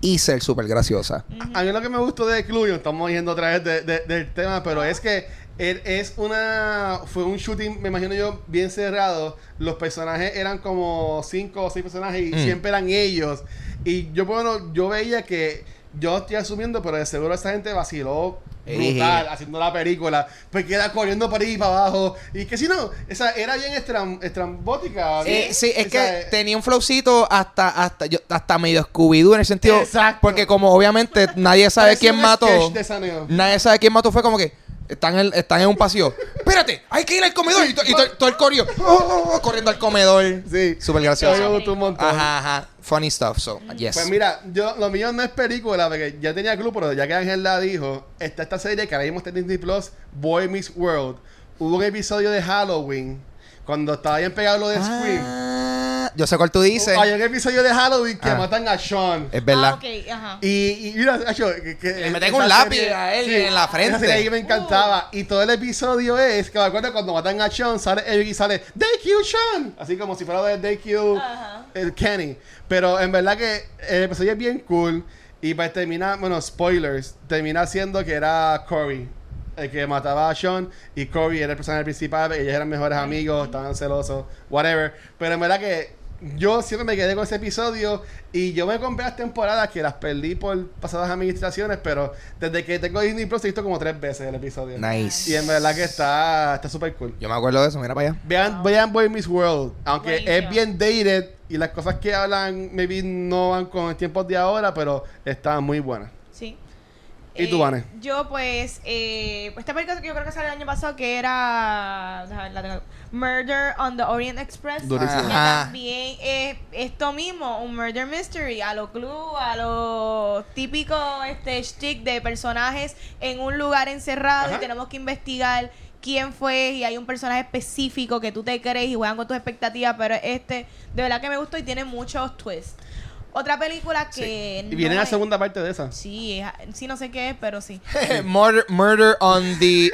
y ser súper graciosa. A mí lo que me gustó de nos estamos yendo otra vez de- de- del tema, pero es que él es una. Fue un shooting, me imagino yo, bien cerrado. Los personajes eran como cinco o seis personajes y Mm. siempre eran ellos. Y yo, bueno, yo veía que. Yo estoy asumiendo, pero de seguro esa gente vaciló brutal haciendo la película. Porque era corriendo para y para abajo. Y que si no, esa era bien estram- estrambótica. Eh, sí, es que sea, tenía un flowcito hasta hasta yo, hasta medio Scooby-Doo en el sentido Exacto. porque como obviamente nadie sabe quién mató, nadie sabe quién mató fue como que están en, están en un pasillo. Espérate, hay que ir al comedor y, to- y to- todo el corrió oh, corriendo al comedor. Sí. Súper gracioso. me gustó un montón. Ajá, ajá. Funny stuff. So, yes. Pues mira, yo lo mío no es película, porque ya tenía club, pero ya que Ángel la dijo, está esta serie que ahora mismo está en Disney Plus, Boy Meets World. Hubo un episodio de Halloween, cuando estaba bien pegado lo de Scream. Ah, yo sé cuál tú dices. Hay un episodio de Halloween que Ah. matan a Sean. es verdad. Ah, ok, ajá. Y, y mira, Acho, que, que Le meten esa un lápiz serie- a él en la frente. Esa serie ahí me Uh. encantaba. Y todo el episodio es que me acuerdo cuando matan a Sean, sale Eric y sale They kill Sean. Así como si fuera de They kill Ajá. el Kenny. Pero en verdad que el episodio es bien cool. Y pues termina, bueno, spoilers, termina siendo que era Corey. El que mataba a Sean y Corey era el personaje principal, ellos eran mejores amigos, estaban celosos, whatever. Pero en verdad que yo siempre me quedé con ese episodio y yo me compré las temporadas que las perdí por pasadas administraciones, pero desde que tengo Disney Plus he visto como tres veces el episodio. Nice. Y en verdad que está está súper cool. Yo me acuerdo de eso, mira para allá. Vean, vean Boy Miss World, aunque Buenísimo. es bien dated y las cosas que hablan maybe no van con el tiempos de ahora, pero está muy buena. ¿Y tú, Eh, Vane? Yo, pues, eh, esta película que yo creo que salió el año pasado, que era la tengo. Murder on the Orient Express. Durísimo. También es esto mismo, un murder mystery, a lo club, a lo típico este stick de personajes en un lugar encerrado Ajá. y tenemos que investigar quién fue y hay un personaje específico que tú te crees y juegan con tus expectativas, pero este de verdad que me gustó y tiene muchos twists. Otra película que Y viene no la es- segunda parte de esa. Sí, es- sí no sé qué es, pero sí. *laughs* murder, murder on the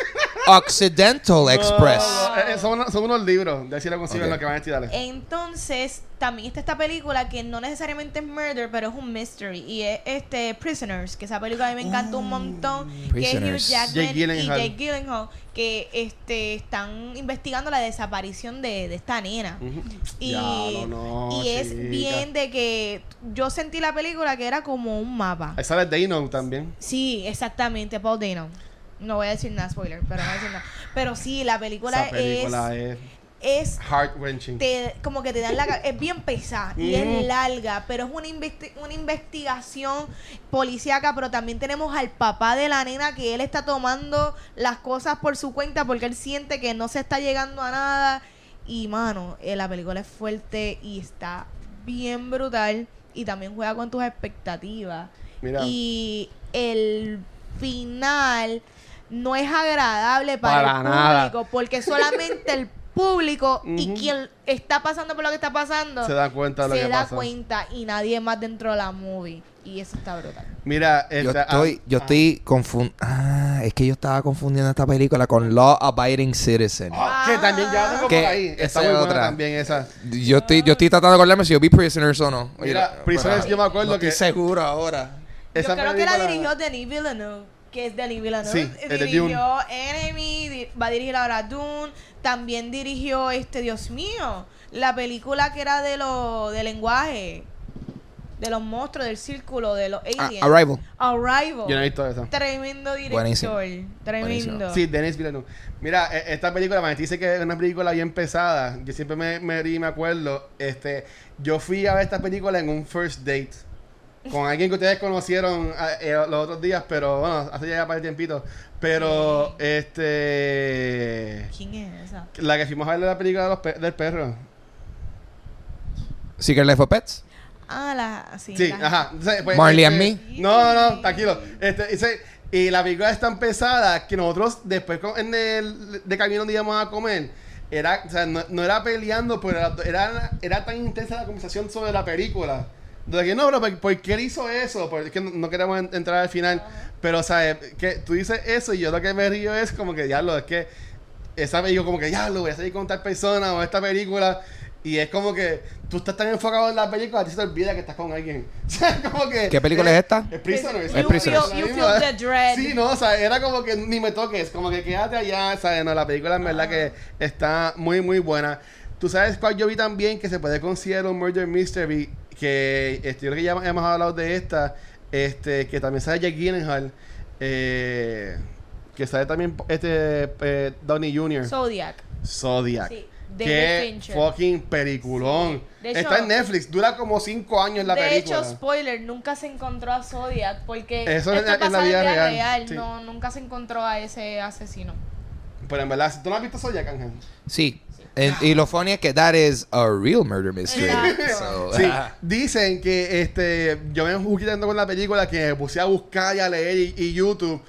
Occidental Express. No, no, eh, son, unos, son unos libros, de si lo consiguen Ok. lo que van a estirar. Entonces, también está esta película que no necesariamente es murder, pero es un mystery. Y es este Prisoners, que esa película a mí me encantó un montón. Que es Hugh. Jackman Jake y. Jake Gyllenhaal, que este, están investigando la desaparición de, de esta nena. Ujú. Y, Diablo, no, y es bien de que yo sentí la película que era como un mapa. Ahí sale Dano también. Sí, exactamente, Paul Dano. No voy a decir nada, spoiler, pero no voy a decir nada. Pero sí, la película, Esa película es, es, es heart-wrenching. te, como que te dan la es bien pesada y Ujú. es larga, pero es una, investi- una investigación policíaca, pero también tenemos al papá de la nena que él está tomando las cosas por su cuenta porque él siente que no se está llegando a nada y mano, eh, la película es fuerte y está bien brutal y también juega con tus expectativas. Mira. Y el final no es agradable para, Para el nada. público porque solamente el público y quien está pasando por lo que está pasando Se da cuenta de lo se que da pasa. cuenta y nadie más dentro de la movie y eso está brutal. Mira, Yo este, estoy, ah, yo ah. estoy confundiendo. Ah, es que yo estaba confundiendo esta película con Law Abiding Citizen. Ah, que también ya la tengo Que por ahí. Está es muy buena otra. también esa. Yo estoy, yo estoy tratando de acordarme si yo vi Prisoners o no. Mira, Oye, Prisoners, yo me acuerdo no que- Estoy seguro ahora. Esa Yo creo que la película- dirigió Denis Villeneuve, que es Denis Villeneuve. Sí, de dirigió Enemy, di- va a dirigir ahora Dune, también dirigió este, Dios mío, la película que era de lo de lenguaje, de los monstruos, del círculo, de los Ah, aliens. Arrival. Arrival. Yo no he visto esa. Tremendo director. Buenísimo. Tremendo. Buenísimo. Sí, Denis Villeneuve. Mira, e- esta película, me dice que es una película bien pesada. Yo siempre me, me, me acuerdo. Este, yo fui a ver esta película en un first date. Con alguien que ustedes conocieron ah, eh, los otros días, pero bueno, hace ya para el tiempito. Pero, este. ¿Quién es esa? La que fuimos a ver la película de los pe- del perro. Secret Life of Pets. Ah, la. Sí, Sí, la- ajá. Entonces, pues, Marley este, and Me. No, no, tranquilo. Este, dice, y la película es tan pesada que nosotros después con- en el de camino donde íbamos a comer, era, o sea, no, no era peleando, pero era, era, era tan intensa la conversación sobre la película. De que no, bro, ¿por, por qué él hizo eso? Porque es que no, no queremos en- entrar al final. Pero, o sea, que tú dices eso y yo lo que me río es como que, diablo, es que esa me digo como que, diablo, voy a salir con tal persona o esta película. Y es como que tú estás tan enfocado en la película, a ti se te olvida que estás con alguien. *laughs* O sea, como que. ¿Qué película es esta? Es Prisoners. You Es Prisoners. feel- you feel the dread. Sí, no, o sea, era como que ni me toques, como que quédate allá, ¿sabes? No, la película en verdad que está muy, muy buena. Tú sabes cuál yo vi también que se puede considerar un murder mystery, que este, yo creo que ya hemos hablado de esta, este, que también sale Jake Gyllenhaal, eh, que sale también este eh, Downey Jr. Zodiac. Zodiac. Sí, David Qué Fincher. fucking peliculón. De hecho- Está en Netflix, dura como 5 años la de película. hecho, spoiler, nunca se encontró a Zodiac porque Eso esto en la- en la pasa vida en real, real. sí. No, nunca se encontró a ese asesino. Pero en verdad, si tú no has visto Zodiac, Ángel. Sí. En- y lo funny es que that is a real murder mystery. So, Sí, dicen que este yo me fui quitando con la película que me puse a buscar y a leer y, y YouTube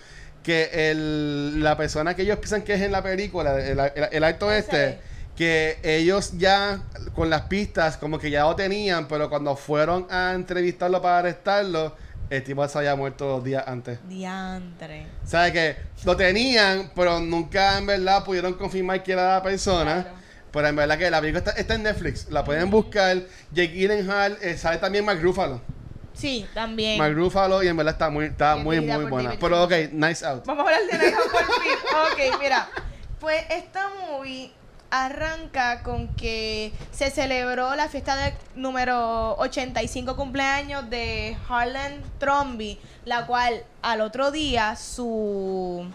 que el, la persona que ellos piensan que es en la película, el, el, el acto este, que ellos ya con las pistas como que ya lo tenían, pero cuando fueron a entrevistarlo para arrestarlo, el tipo se había muerto dos días antes. Diantre. O sea, que lo tenían, pero nunca en verdad pudieron confirmar que era la persona. Claro. Pero en verdad que la película está, está en Netflix. La pueden buscar. Jake Gyllenhaal. eh, sale también Mark Ruffalo. Sí, también. Mark Ruffalo. Y en verdad está muy, está muy, muy buena. David Pero ok, nice out. Vamos a hablar de Night por fin. *laughs* Ok, mira. Pues esta movie arranca con que se celebró la fiesta de número 85 cumpleaños de Harlan Tromby, la cual al otro día su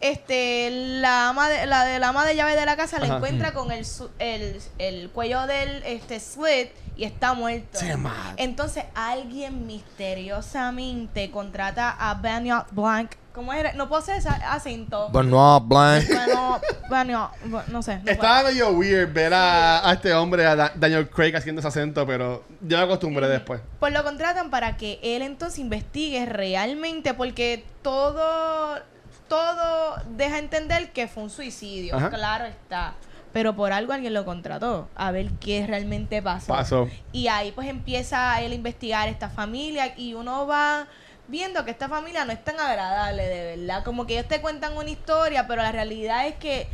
este la ama de la de la ama de llave de la casa la encuentra con el, su- el el cuello del este slit y está muerto. Entonces alguien misteriosamente contrata a Benoit Blanc. ¿Cómo era? No puedo hacer ese acento. Benoit Blanc. Benoit, no sé. no Estaba medio weird ver a, a este hombre, a Da- Daniel Craig haciendo ese acento, pero yo me acostumbré después. Pues lo contratan para que él entonces investigue realmente, porque todo, todo deja entender que fue un suicidio, Ajá. claro está. Pero por algo alguien lo contrató, a ver qué realmente pasó. Pasó. Y ahí pues empieza él a investigar esta familia y uno va viendo que esta familia no es tan agradable, de verdad. Como que ellos te cuentan una historia, pero la realidad es que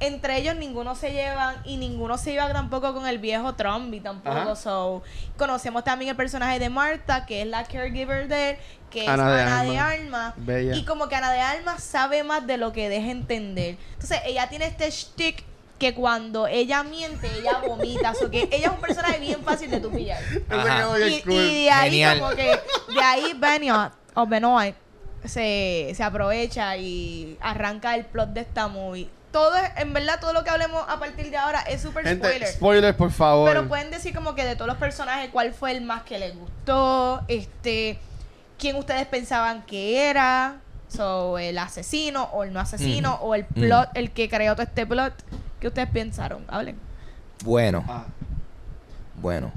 entre ellos ninguno se llevan y ninguno se lleva tampoco con el viejo Trumby tampoco. Ajá. So, conocemos también el personaje de Marta, que es la caregiver de él, que Ana de es Ana de Armas. Alma. Bella. Y como que Ana de Alma sabe más de lo que deja entender. Entonces, ella tiene este shtick que cuando ella miente, ella vomita. O que ella es un personaje bien fácil de tu pillar. *laughs* Y, de ahí Genial. como que de ahí Benoit o Benoit se, se aprovecha y arranca el plot de esta movie. Todo es, en verdad, todo lo que hablemos a partir de ahora es super Gente, spoiler. spoiler, por favor. Pero pueden decir como que de todos los personajes, cuál fue el más que les gustó, este, quién ustedes pensaban que era, so, el asesino o el no asesino o el plot, el que creó todo este plot, ¿qué ustedes pensaron? Hablen. Bueno, Ah. bueno.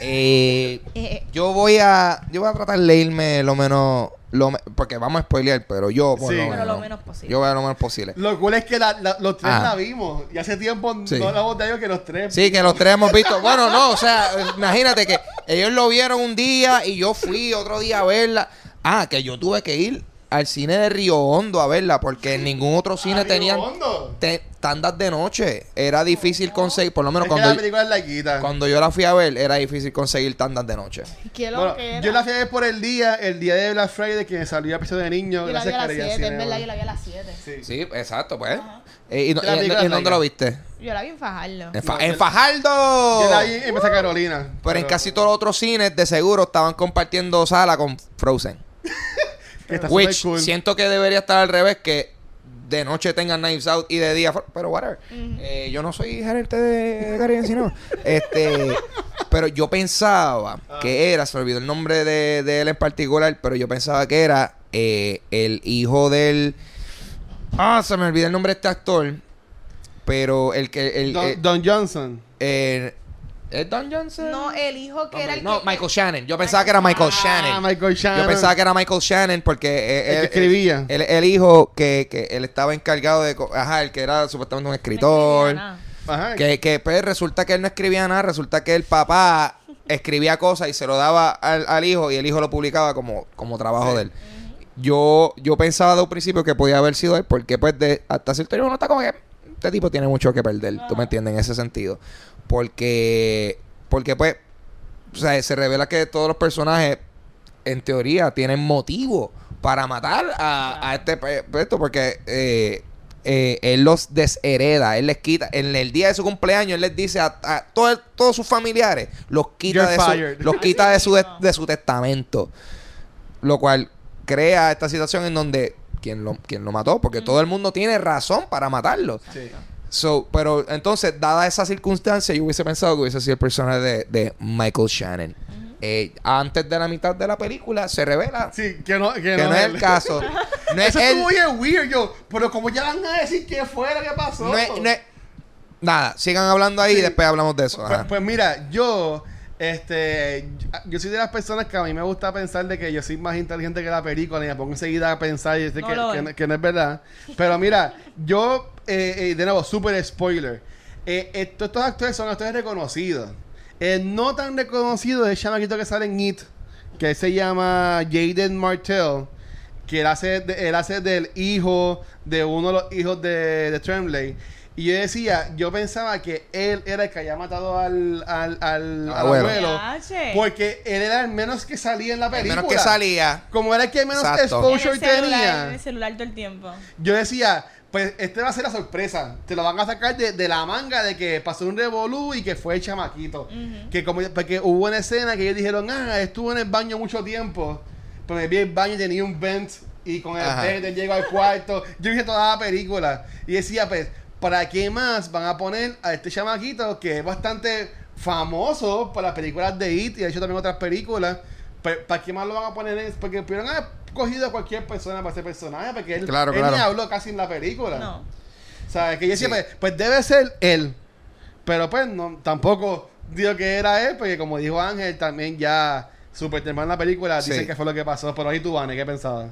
Eh, *laughs* Eh, yo voy a yo voy a tratar de leerme lo menos lo me- porque vamos a spoilear, pero yo por Sí. lo Pero menos, lo menos posible. Yo voy a lo menos posible. Lo cool es que la- la- los tres la vimos. Y hace tiempo Sí. no hablamos de ellos que los tres. Sí, que los tres hemos visto. Bueno, no, o sea, imagínate que ellos lo vieron un día y yo fui otro día a verla. Ah, que yo tuve que ir al cine de Río Hondo a verla porque en ningún otro cine Río tenían Hondo. te- tandas de noche. Era difícil conseguir, por lo menos Es que la cuando, película es cuando yo la fui a ver, era difícil conseguir tandas de noche. ¿Qué lo Bueno, que era? yo la fui a ver por el día, el día de Black Friday que me salió a episodio de niño. Yo la vi a las Carilla 7, es verdad, yo la vi a las 7. Sí. Sí, exacto, pues. Eh, ¿Y, La y- película y es dónde lo viste? Yo la vi en Fajardo. En, Fa- No, en yo- Fajardo. Yo la vi en Mesa Carolina. Pero en casi todos los otros cines de seguro estaban compartiendo sala con Frozen. *laughs* Que está Which cool. siento que debería estar al revés, que de noche tengan Knives Out y de día, pero whatever. Eh, yo no soy gerente de Caribbean Cinema. este, pero yo pensaba Ah. que era, se me olvidó el nombre de, de él en particular, pero yo pensaba que era eh, el hijo del... Ah, se me olvidó el nombre de este actor. Pero el que... El, Don, eh, Don Johnson. eh, ¿Es Don Johnson? No, el hijo que era el No, que... Michael Shannon. Yo pensaba que era Michael Ah, Shannon. Michael Shannon. Yo pensaba que era Michael Shannon porque eh, El que él, escribía. él- el hijo que, que él estaba encargado de... Ajá, el que era supuestamente un escritor. Ajá. Que, que pues resulta que él no escribía nada, resulta que el papá escribía cosas y se lo daba al, al hijo y el hijo lo publicaba como, como trabajo Sí. de él. Yo, yo pensaba de un principio que podía haber sido él porque pues de, hasta cierto nivel uno está como que este tipo tiene mucho que perder, tú me entiendes, en ese sentido. Porque, porque pues, o sea, se revela que todos los personajes, en teoría, tienen motivo para matar a, a este pe- esto, porque eh, eh, él los deshereda, él les quita, en el día de su cumpleaños, él les dice a, a todo- todos sus familiares, los quita, You're de su, fired. los quita de su, de, *laughs* de su testamento. Lo cual crea esta situación en donde quien lo, quien lo mató, porque todo el mundo tiene razón para matarlo. Sí. So, pero entonces, dada esa circunstancia, yo hubiese pensado que hubiese sido el personaje de, de Michael Shannon. Eh, antes de la mitad de la película se revela Sí, que no, que que no, no es el caso. *laughs* No es Eso él. estuvo bien weird, yo. Pero como ya van a decir qué fue lo que pasó. No es- no es- Nada, sigan hablando ahí y después hablamos de eso. Pues, pues mira, yo, este, yo soy de las personas que a mí me gusta pensar de que yo soy más inteligente que la película y me pongo enseguida a pensar y decir No que, no- que no es verdad. Pero mira, yo, eh, eh, de nuevo, super spoiler. Eh, estos actores son actores reconocidos. El no tan reconocido es el chamaquito que sale en It, que se llama Jaden Martell, que él hace, de- él hace del hijo de uno de los hijos de, de Tremblay. Y yo decía, yo pensaba que él era el que había matado al, al, al, al Abuelo. Porque él era el menos que salía en la El película. menos que salía. Como era el que menos Exacto. En el exposure celular, en tenía. el celular todo el tiempo. Yo decía, pues este va a ser la sorpresa. Te lo van a sacar de, de la manga de que pasó un revolú y que fue el chamaquito. Que como porque hubo una escena que ellos dijeron, ah, estuvo en el baño mucho tiempo. Pero me vi el baño y tenía un vent y con el vent llego al cuarto. Yo dije toda la película. Y decía, pues, ¿para qué más van a poner a este chamaquito que es bastante famoso para las películas de It y ha hecho también otras películas? Pa- ¿Para qué más lo van a poner en Porque pudieron haber cogido a cualquier persona para ese personaje, porque él, Claro, él claro. ni habló casi en la película. No. O sea, que yo Sí. pues, pues debe ser él. Pero pues no, tampoco digo que era él, porque como dijo Ángel, también ya super en la película Sí. dicen que fue lo que pasó. Pero ahí tú, Vane, ¿qué pensabas?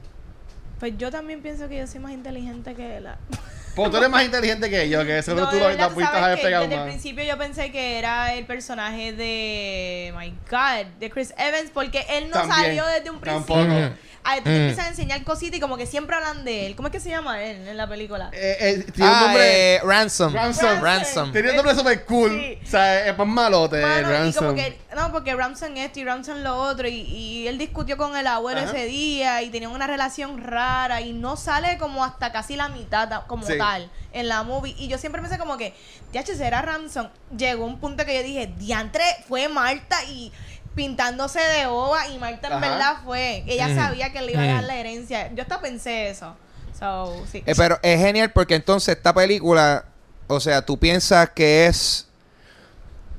Pues yo también pienso que yo soy más inteligente que él. *laughs* Pues tú eres más inteligente que yo, que seguro No, tú lo, la pudiste ¿sabes haber pegado Desde el principio yo pensé que era el personaje de... My God, de Chris Evans, porque él no También. salió desde un principio. Tampoco. A te Mm. empiezan a enseñar cositas y como que siempre hablan de él. ¿Cómo es que se llama él en la película? Eh, eh, tiene un Ah, nombre. eh, Ransom. Ransom. Ransom. Tenía un nombre super cool. Sí. O sea, es más malote, Mano, y Ransom. como que, no, porque Ramson esto y Ramson lo otro, y, y él discutió con el abuelo Ajá. ese día, y tenían una relación rara, y no sale como hasta casi la mitad ta- como Sí. tal en la movie. Y yo siempre pensé como que, ya será Ramson. Llegó un punto que yo dije, diantre, fue Marta y pintándose de ova, y Marta en Ajá. verdad fue. Ella sabía que le iba a dar la herencia. Yo hasta pensé eso. So, sí. Eh, pero es genial porque entonces esta película, o sea, tú piensas que es.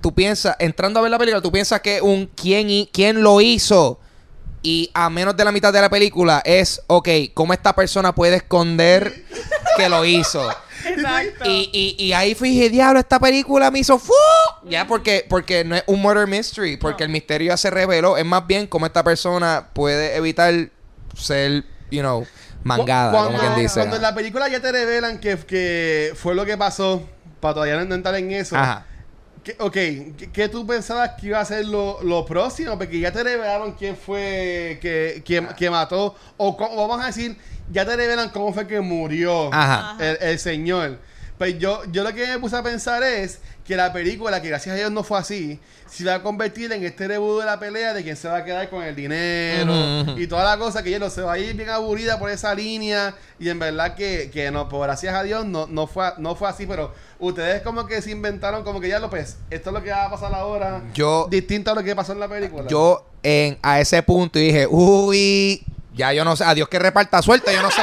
Tú piensas, entrando a ver la película, tú piensas que un quién, hi- quién lo hizo. Y a menos de la mitad de la película es, ok, ¿cómo esta persona puede esconder que lo hizo? Exacto. Y, y, y ahí fui diablo, esta película me hizo fu. Ya porque, porque no es un murder mystery, porque No. el misterio ya se reveló. Es más bien cómo esta persona puede evitar ser, you know, mangada, cuando, como quien dice. Cuando en la película ya te revelan que, que fue lo que pasó, para todavía no entrar en eso. Ajá. ¿Qué- ok, ¿qué, qué tú pensabas que iba a ser lo, lo próximo? Porque ya te revelaron quién fue que, que, que mató. O cómo- vamos a decir, ya te revelan cómo fue que murió Ajá. el, el señor. Pues yo, yo lo que me puse a pensar es que la película, que gracias a Dios no fue así, se va a convertir en este rebudo de la pelea de quién se va a quedar con el dinero y toda la cosa que ya no se va a ir bien aburrida por esa línea y en verdad que, que no, pues gracias a Dios no, no, fue, no fue así, pero ustedes como que se inventaron como que ya lo pues, esto es lo que va a pasar ahora, Yo, distinto a lo que pasó en la película. yo en, a ese punto dije, uy, ya yo no sé, a Dios que reparta suerte, yo no sé,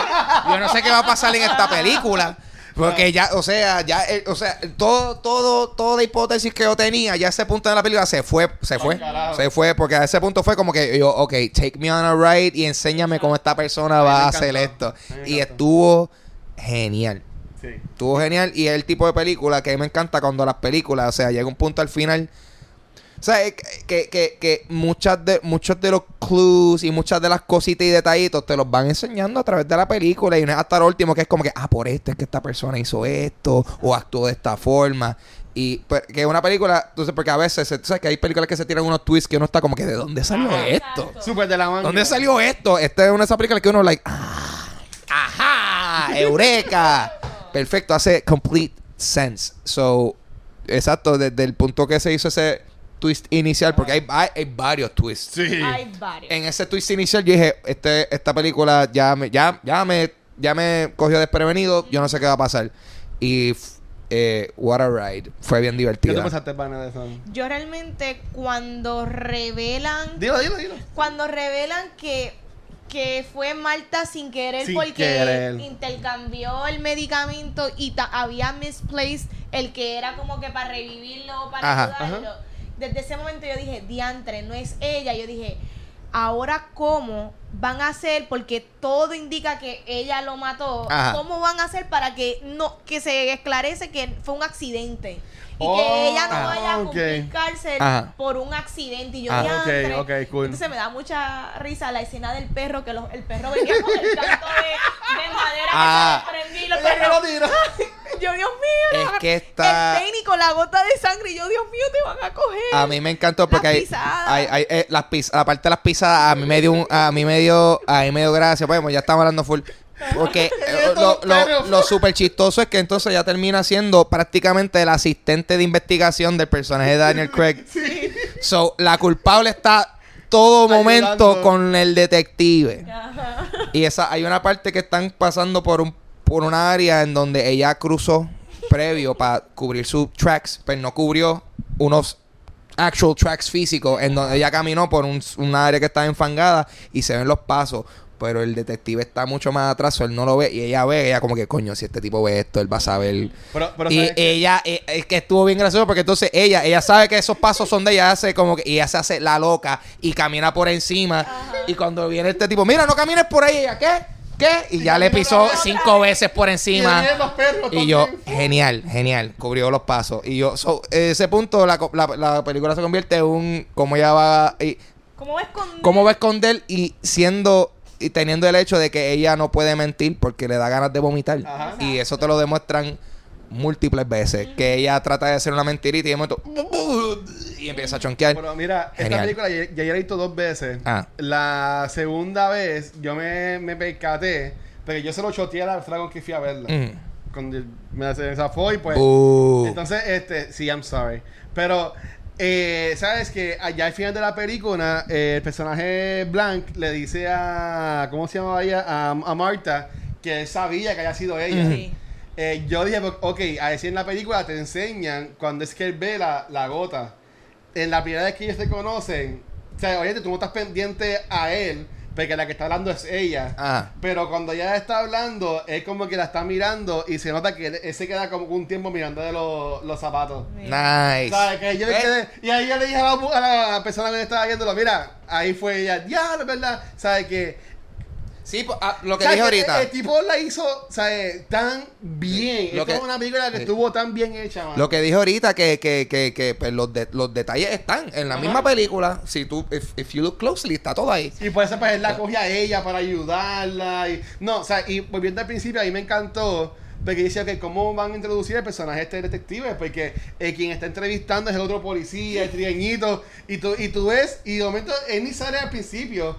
yo no sé qué va a pasar en esta película. Porque ya, o sea, ya, eh, o sea, todo, todo, toda hipótesis que yo tenía, ya a ese punto de la película se fue, se fue, carajo. se fue, porque a ese punto fue como que yo, ok, take me on a ride y enséñame cómo esta persona va a hacer esto. Y estuvo genial. Sí. Estuvo genial y es el tipo de película que a mí me encanta cuando las películas, o sea, llega un punto al final. O sea, es que, que, que, muchas de, muchos de los clues y muchas de las cositas y detallitos te los van enseñando a través de la película y no es hasta lo último que es como que, ah, por esto es que esta persona hizo esto o actuó de esta forma. Y pues, que es una película, entonces, porque a veces, tú sabes que hay películas que se tiran unos twists que uno está como que, ¿de dónde salió Ajá, esto? Súper de la manga. ¿Dónde salió esto? Esta es una de esas películas que uno, like, ah, ajá, eureka. *laughs* Perfecto, hace complete sense. So, exacto, desde el punto que se hizo ese twist inicial, porque hay, hay, hay varios twists. Sí. Hay varios. En ese twist inicial yo dije, este, esta película ya me, ya, ya me, ya me cogió desprevenido, yo no sé qué va a pasar. Y eh, What a Ride. Fue bien ¿Qué tú divertida. pensaste, pana, de eso? Yo realmente cuando revelan Dilo, dilo, dilo. cuando revelan que que fue Marta sin querer Sin porque querer. intercambió el medicamento y ta- había misplaced el que era como que para revivirlo, para Ajá. ayudarlo. Desde ese momento yo dije, diantre, no es ella. Yo dije, ahora cómo van a hacer, porque todo indica que ella lo mató, Ajá. cómo van a hacer para que no, que se esclarece que fue un accidente. Y Oh, que ella no ah, vaya a ok. cumplir cárcel Ajá. por un accidente. Y yo, Ah, diantre. ok, ok, cool. Entonces me da mucha risa la escena del perro, que los- el perro venía con el canto de, de madera Ah. que perros- lo tira. *laughs* yo, Dios mío. Es que está- El técnico, la gota de sangre. Y yo, Dios mío, te van a coger. A mí me encantó porque Las hay, hay, hay, eh, las pis- la parte de las pisadas a mí me dio un, a mí me dio, a mí me dio gracia, pues ya estamos hablando full. Porque *laughs* eh, lo, lo, lo súper chistoso es que entonces ya termina siendo prácticamente el asistente de investigación del personaje de Daniel Craig. *laughs* So, la culpable está todo momento con el detective. Ajá. Y esa, hay una parte que están pasando por un por una área en donde ella cruzó previo para cubrir sus tracks, pero no cubrió unos actual tracks físicos en donde ella caminó por un, una área que estaba enfangada y se ven los pasos. Pero el detective está mucho más atrás, él no lo ve y ella ve, ella como que coño, si este tipo ve esto, él va a saber. Pero, pero y ella, eh, es que estuvo bien gracioso porque entonces ella, ella sabe que esos pasos son de ella, hace como que, y ella se hace la loca y camina por encima. Y cuando viene este tipo, mira, no camines por ahí, ella, ¿qué? ¿Qué? Y ya le pisó cinco veces por encima. vienen los perros Y yo, genial, genial, cubrió los pasos. Y yo, so, ese punto, la, la, la película se convierte en un, cómo ella va, y, ¿Cómo va a esconder? cómo va a esconder y siendo, y teniendo el hecho de que ella no puede mentir porque le da ganas de vomitar. Ajá. Y eso te lo demuestran múltiples veces. Que ella trata de hacer una mentirita y de momento, y empieza a chonquear. Pero mira, Genial. esta película ya, ya la he visto dos veces. Ah. La segunda vez yo me, me percaté, porque yo se lo choteé a la persona con que fui a verla. Mm. Cuando me se zafó y pues... Uh. Entonces, este, sí, I'm sorry. Pero, eh, ¿sabes que Allá al final de la película, eh, el personaje Blank le dice a, ¿cómo se llamaba ella? A, a Marta, que él sabía que haya sido ella. Sí. Eh, yo dije, ok, a decir en la película te enseñan cuando es que él ve la, la gota. En la primera vez que ellos se conocen, o sea, oye, tú no estás pendiente a él, porque la que está hablando es ella. Ah. Pero cuando ella está hablando, es como que la está mirando y se nota que él, él se queda como un tiempo mirando de los, los zapatos. Nice. ¿Sabes? Que yo me Eh, quedé- y ahí yo le dije a la, a la persona que estaba viéndolo, mira, ahí fue ella, ya, es verdad, ¿sabes? Que Sí, pues, ah, lo que ¿sabes dije ahorita. El, el tipo la hizo, ¿sabes? Tan bien. Lo es como que- una película que eh, estuvo tan bien hecha, mano. Lo que dije ahorita, que, que, que, que pues, los, de- los detalles están en la Ajá. misma película. Si tú, if, if you look closely, está todo ahí. Y por eso pues él la coge a ella para ayudarla. Y, no, o sea, y volviendo al principio, a mí me encantó. Porque dice que cómo van a introducir el personaje este detective. Porque eh, quien está entrevistando es el otro policía, el trigueñito. Y tú, y tú ves, y de momento él ni sale al principio.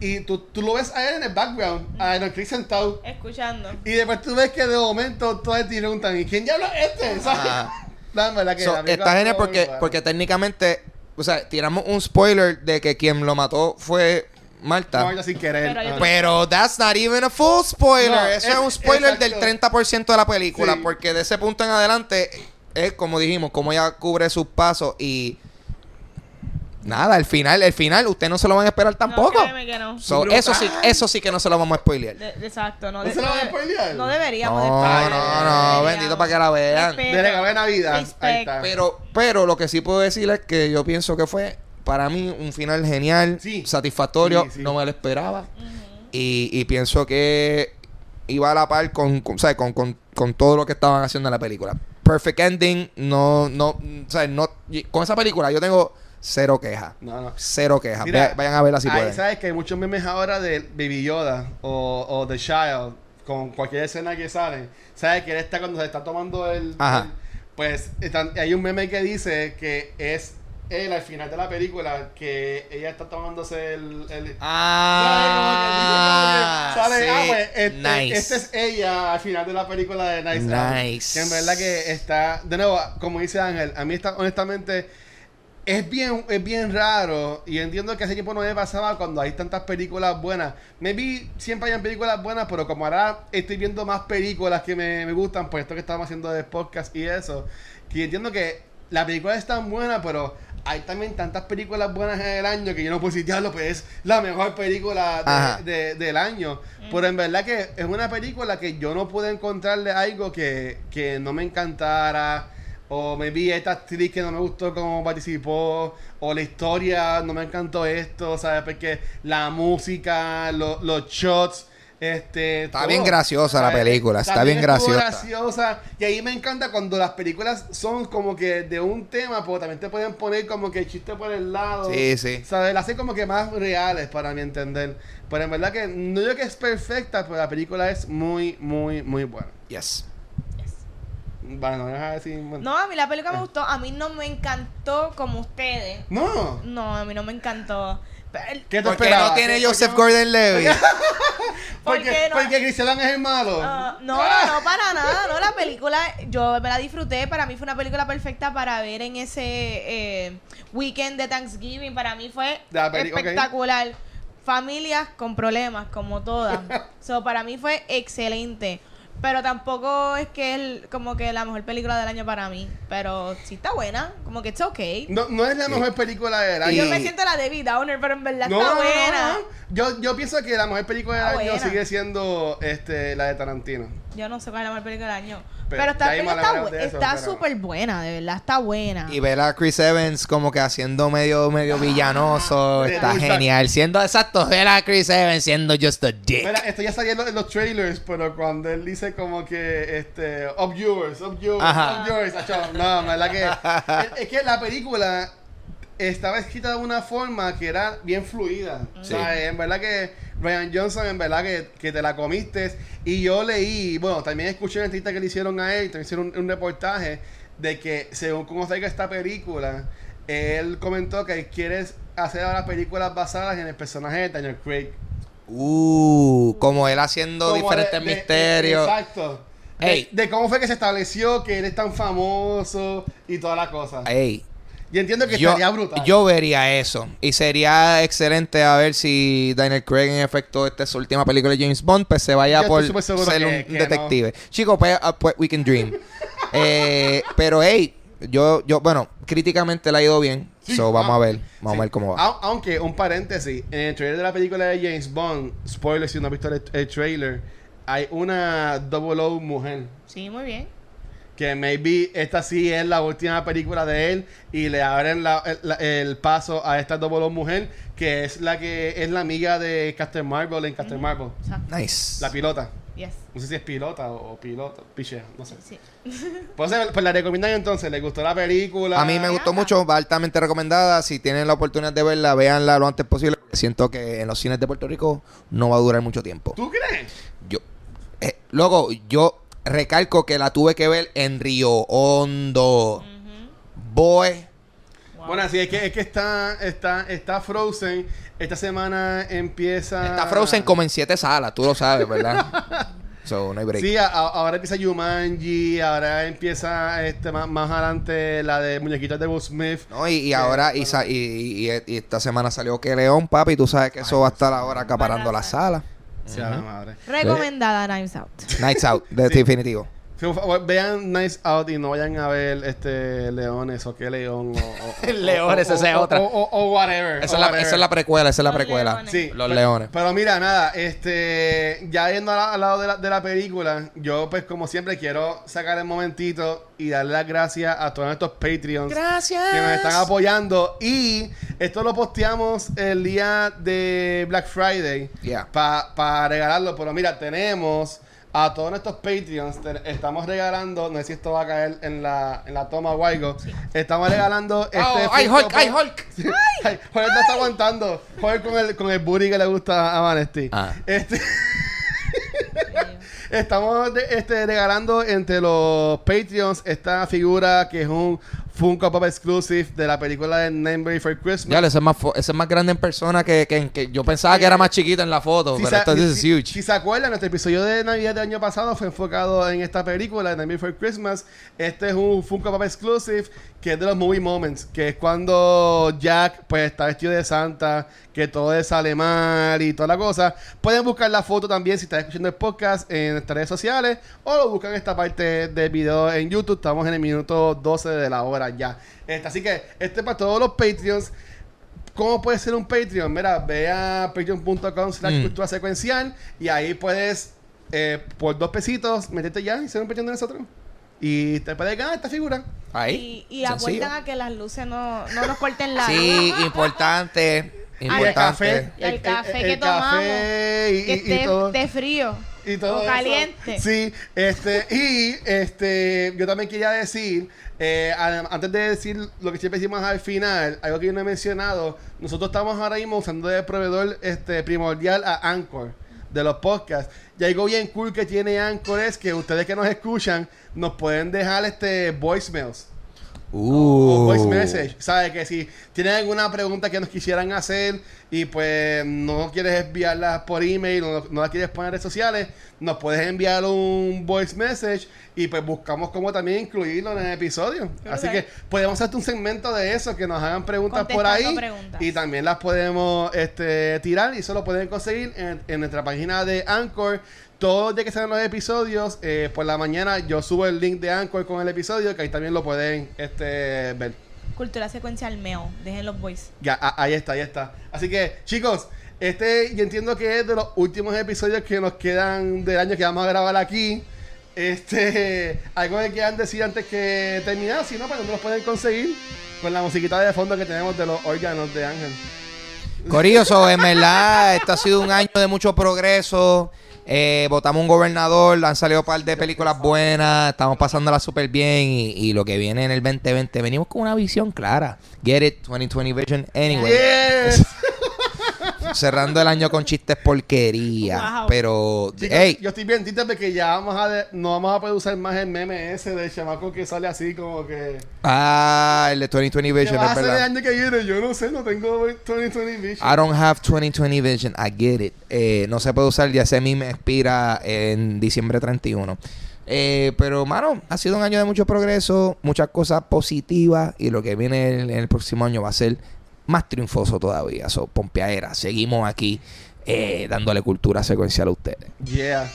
Y tú, tú lo ves a él en el background, a Don Chris sentado. Escuchando. Y después tú ves que de momento todos te preguntan, ¿y quién diablo es este? ¿Sabes? La verdad que So, está genial porque, porque técnicamente, o sea, tiramos un spoiler de que quien lo mató fue Marta. Yo sin querer. Pero. Pero that's not even a full spoiler. No, Eso es, es- un spoiler exacto. del 30% de la película. Sí. Porque de ese punto en adelante es como dijimos, como ella cubre sus pasos y nada, el final, el final, usted no se lo van a esperar tampoco. No, créeme que no. So, Brutal. eso sí, eso sí que no se lo vamos a spoilear. De- exacto. No, ¿No de- se lo van a spoilear? No deberíamos de No, no, no, deberíamos. bendito para que la vean. Respeto. De regalo de Navidad. Ahí Respect. está. Pero, pero lo que sí puedo decir es que yo pienso que fue para mí un final genial, Sí. satisfactorio, Sí, sí. no me lo esperaba. y, y pienso que iba a la par con, con, ¿sabes? con, con, con todo lo que estaban haciendo en la película. Perfect ending, no, no, ¿sabes? no con esa película yo tengo cero quejas. No, no. Cero quejas. Mira, vayan a verla si ahí pueden. sabes que hay muchos memes ahora de Baby Yoda o, o The Child con cualquier escena que sale. Sabes que él está cuando se está tomando el. Ajá. el- pues están- hay un meme que dice que es él al final de la película que ella está tomándose el. el Ah, Sale, sí. ah, pues, este, nice. esta es ella al final de la película de Nice Out. Nice. Que en verdad que está, de nuevo, como dice Ángel, a mí está, honestamente, es bien, es bien raro y entiendo que hace tiempo no me pasaba cuando hay tantas películas buenas. Maybe siempre hayan películas buenas, pero como ahora estoy viendo más películas que me, me gustan, pues esto que estamos haciendo de podcast y eso, que entiendo que la película es tan buena, pero hay también tantas películas buenas en el año que yo no puedo decir, diablo, pues es la mejor película de, de- del año. Pero en verdad que es una película que yo no pude encontrarle algo que, que no me encantara. O me vi esta actriz que no me gustó cómo participó. O la historia, no me encantó esto, ¿sabes? Porque la música, lo- los shots. Este, Está todo. bien graciosa la película, está También bien graciosa. graciosa. Y ahí me encanta cuando las películas son como que de un tema, pero también te pueden poner como que chiste por el lado. Sí, sí. ¿Sabes? Las hacen como que más reales para mi entender. Pero en verdad que no digo que es perfecta, pero la película es muy, muy, muy buena. Yes. Bueno, no de decir. No, a mí la película me gustó. A mí no me encantó como ustedes. No. No, a mí no me encantó. ¿Qué te ¿Por qué esperabas? no tiene ¿Qué- Joseph *laughs* *laughs* por qué Gordon-Levitt? ¿Por Porque, qué no? porque Chris Evans es el malo. Ah, no, no, no, para nada. No, la película, yo me la disfruté. Para mí fue una película perfecta para ver en ese eh, weekend de Thanksgiving. Para mí fue espectacular. Familias con problemas, como todas. *laughs* so, para mí fue excelente. Pero tampoco es que es como que la mejor película del año para mí. Pero sí está buena. Como que it's okay. No, no es la mejor película del año. Yo me siento la Debbie Downer, pero en verdad No, está no, no, buena. no. Yo, yo pienso que la mejor película del Está año buena. sigue siendo este, la de Tarantino. Yo no sé cuál es la mejor película del año. Pero Pero, está está hablaremos bu- de eso, está pero- súper buena, de verdad, está buena. Y ver a Chris Evans como que haciendo medio medio villanoso de está genial. Siendo exacto, ver a Chris Evans siendo just a dick. Mira, esto ya salió en los, trailers, pero cuando él dice como que, este, up yours, up yours, Ajá. up yours, acho, no, la verdad que, es, *laughs* es que la película estaba escrita de una forma que era bien fluida. Sí. O sea, en verdad que Ryan Johnson, en verdad que, que te la comiste. Y yo leí, bueno, también escuché una entrevista que le hicieron a él, también hicieron un, un reportaje de que según cómo salga esta película, él comentó que quiere hacer ahora películas basadas en el personaje de Daniel Craig. Uh, como él haciendo Como diferentes de- de- misterios. exacto. De, Ey. de cómo fue que se estableció que él es tan famoso y toda la cosa. Ey, Y entiendo que yo, estaría brutal. yo vería eso. Y sería excelente a ver si Daniel Craig, en efecto, esta es su última película de James Bond, pues se vaya Yo por ser que- un que detective. Chicos, pues, ah, pues, we can dream. *laughs* Eh, pero, hey, yo, yo, bueno, críticamente le ha ido bien. Sí, so, vamos ah, a ver. Vamos sí. a ver cómo va. Au- aunque, un paréntesis, en el trailer de la película de James Bond, spoiler si no has visto el, el trailer, hay una double O mujer. Sí, muy bien. Que maybe esta sí es la última película de él y le abren la- el, el paso a esta double O mujer, que es la que es la amiga de Captain Marvel en Captain Marvel. Exacto. Nice. La pilota. Yes. No sé si es pilota o, o piloto. Piche, no sé. Sí. *laughs* Pues, pues la recomiendan entonces. ¿Les gustó la película? A mí me gustó mucho, va altamente recomendada. Si tienen la oportunidad de verla, véanla lo antes posible. Siento que en los cines de Puerto Rico no va a durar mucho tiempo. ¿Tú crees? Yo, eh, luego, yo recalco que la tuve que ver en Río Hondo. Boy. Wow. Bueno, sí, es que, es que está, está, está Frozen. Esta semana empieza... Está Frozen como en siete salas, tú lo sabes, ¿verdad? *laughs* so, no hay break. Sí, a- ahora empieza Jumanji, ahora empieza este más, más adelante la de muñequitos de Will Smith. No, y, y ahora, y, y- y esta semana salió que León, papi, tú sabes que eso va a estar ahora acaparando la sala. Sí, a la madre. Recomendada Knives Out. Nights Out, de- Sí. Vean Nice Out y no vayan a ver este leones o qué león o, o- *laughs* Leones, o- esa es otra. o, o- o whatever. Esa o es, la, whatever. esa es la precuela, esa es la Los precuela. leones. Sí, Los pero- leones. Pero mira, nada, este, ya yendo al, al lado de la, de la película, yo pues como siempre quiero sacar el momentito y darle las gracias a todos estos Patreons Gracias. que nos están apoyando y esto lo posteamos el día de Black Friday Yeah. para regalarlo, pero mira, tenemos a todos nuestros Patreons, te- estamos regalando, no sé si esto va a caer en la, en la toma Waigo, estamos regalando este... Oh, ¡Ay, Funko Hulk! ¡Ay. Hulk! *laughs* Ay, Joder no está aguantando. Joder con el, con el booty que le gusta a Vanesti. Ah. Este, *laughs* *laughs* estamos de- este, regalando entre los Patreons esta figura que es un Funko Pop Exclusive de la película de Nightmare Before Christmas. Ya, ese es más, ese es más grande en persona que, que, que yo pensaba que era más chiquito en la foto, Si pero se- esto is si- huge. Si se acuerdan, nuestro episodio de Navidad del año pasado fue enfocado en esta película, de Nightmare Before Christmas. Este es un Funko Pop Exclusive que es de los Movie Moments, que es cuando Jack pues está vestido de Santa, que todo sale mal y toda la cosa. Pueden buscar la foto también si están escuchando el podcast en nuestras redes sociales o lo buscan en esta parte del video en YouTube. Estamos en el minuto 12 de la hora ya. Este, así que este es para todos los Patreons. ¿Cómo puede ser un Patreon? Mira, ve a patreon.com slash Mm. cultura secuencial y ahí puedes, eh, por dos pesitos, meterte ya y ser un Patreon de nosotros. Y te puedes ganar esta figura. Ahí. Y, y acuerdan a que las luces no, no nos corten la Sí, luz. *laughs* importante. Y el café. Y el café que café y, Que y- y esté, todo. esté frío. y todo o eso. caliente. Sí, este, y este, yo también quería decir, eh, antes de decir lo que siempre decimos al final, algo que yo no he mencionado, nosotros estamos ahora mismo usando de proveedor este primordial a Anchor de los podcasts. Y algo bien cool que tiene Anchor es que ustedes que nos escuchan nos pueden dejar este voicemails. O Uh. voice message. ¿Sabes? Que si tienen alguna pregunta que nos quisieran hacer y pues no quieres enviarla por email o no, no la quieres poner en redes sociales, nos puedes enviar un voice message y pues buscamos cómo también incluirlo en el episodio. Así que podemos hacer un segmento de eso, que nos hagan preguntas por ahí preguntas. y también las podemos este, tirar y eso lo pueden conseguir en, en nuestra página de Anchor. Todos los días que salen los episodios, eh, por la mañana yo subo el link de Anchor con el episodio, que ahí también lo pueden este, ver. Cultura secuencial meo. Dejen los boys. Ya, a- ahí está, ahí está. Así que, chicos, este yo entiendo que es de los últimos episodios que nos quedan del año que vamos a grabar aquí. Este, *laughs* algo que quieran decir antes que terminar, si no, pues no los pueden conseguir con la musiquita de fondo que tenemos de los órganos de Ángel. Corillo, en verdad, esto ha sido un año de mucho progreso. Eh, votamos un gobernador, han salido un par de películas buenas, estamos pasándola súper bien y, y lo que viene en el 2020, venimos con una visión clara. Get it, 2020 vision, anyway. Yes. Cerrando el año con chistes porquería, Wow. pero, hey, yo estoy bien triste porque ya vamos a de- no vamos a poder usar más el meme ese del chamaco que sale así como que... ah, el de 2020 ¿Qué vision, es hacer el verdad. año que viene? Yo no sé, no tengo 2020 vision. I don't have 2020 vision. I get it. Eh, no se puede usar, ya ese a mí me expira en diciembre 31. Eh, pero, mano, ha sido un año de mucho progreso, muchas cosas positivas y lo que viene en, en el próximo año va a ser más triunfoso todavía. So, pompeadera, seguimos aquí eh, dándole cultura secuencial a ustedes. Yeah.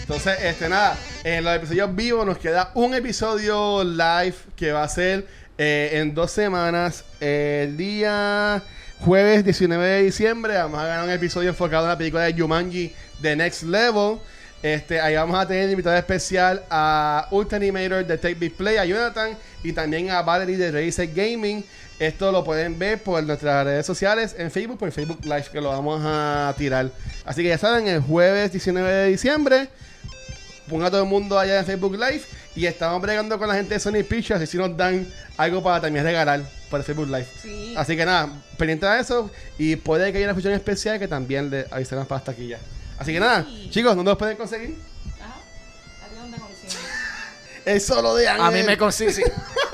Entonces, este, nada, en los episodios vivos nos queda un episodio live que va a ser eh, en dos semanas. el día jueves 19 de diciembre vamos a ganar un episodio enfocado en la película de Jumanji The Next Level. Este, ahí vamos a tener invitado especial a Ultra Animator de Take Big Play, a Jonathan y también a Valerie de Razer Gaming. Esto lo pueden ver por nuestras redes sociales en Facebook, por Facebook Live, que lo vamos a tirar. Así que ya saben, el jueves 19 de diciembre, ponga todo el mundo allá en Facebook Live. Y estamos bregando con la gente de Sony Pictures y si nos dan algo para también regalar por el Facebook Live. Sí. Así que nada, pendiente de eso. Y puede que haya una función especial que también le avisaremos para hasta aquí ya. Así que nada, chicos, ¿dónde los pueden conseguir? Ajá. ¿A ti dónde consiguen? *laughs* El solo de Ángel. A mí me consiguen. *laughs*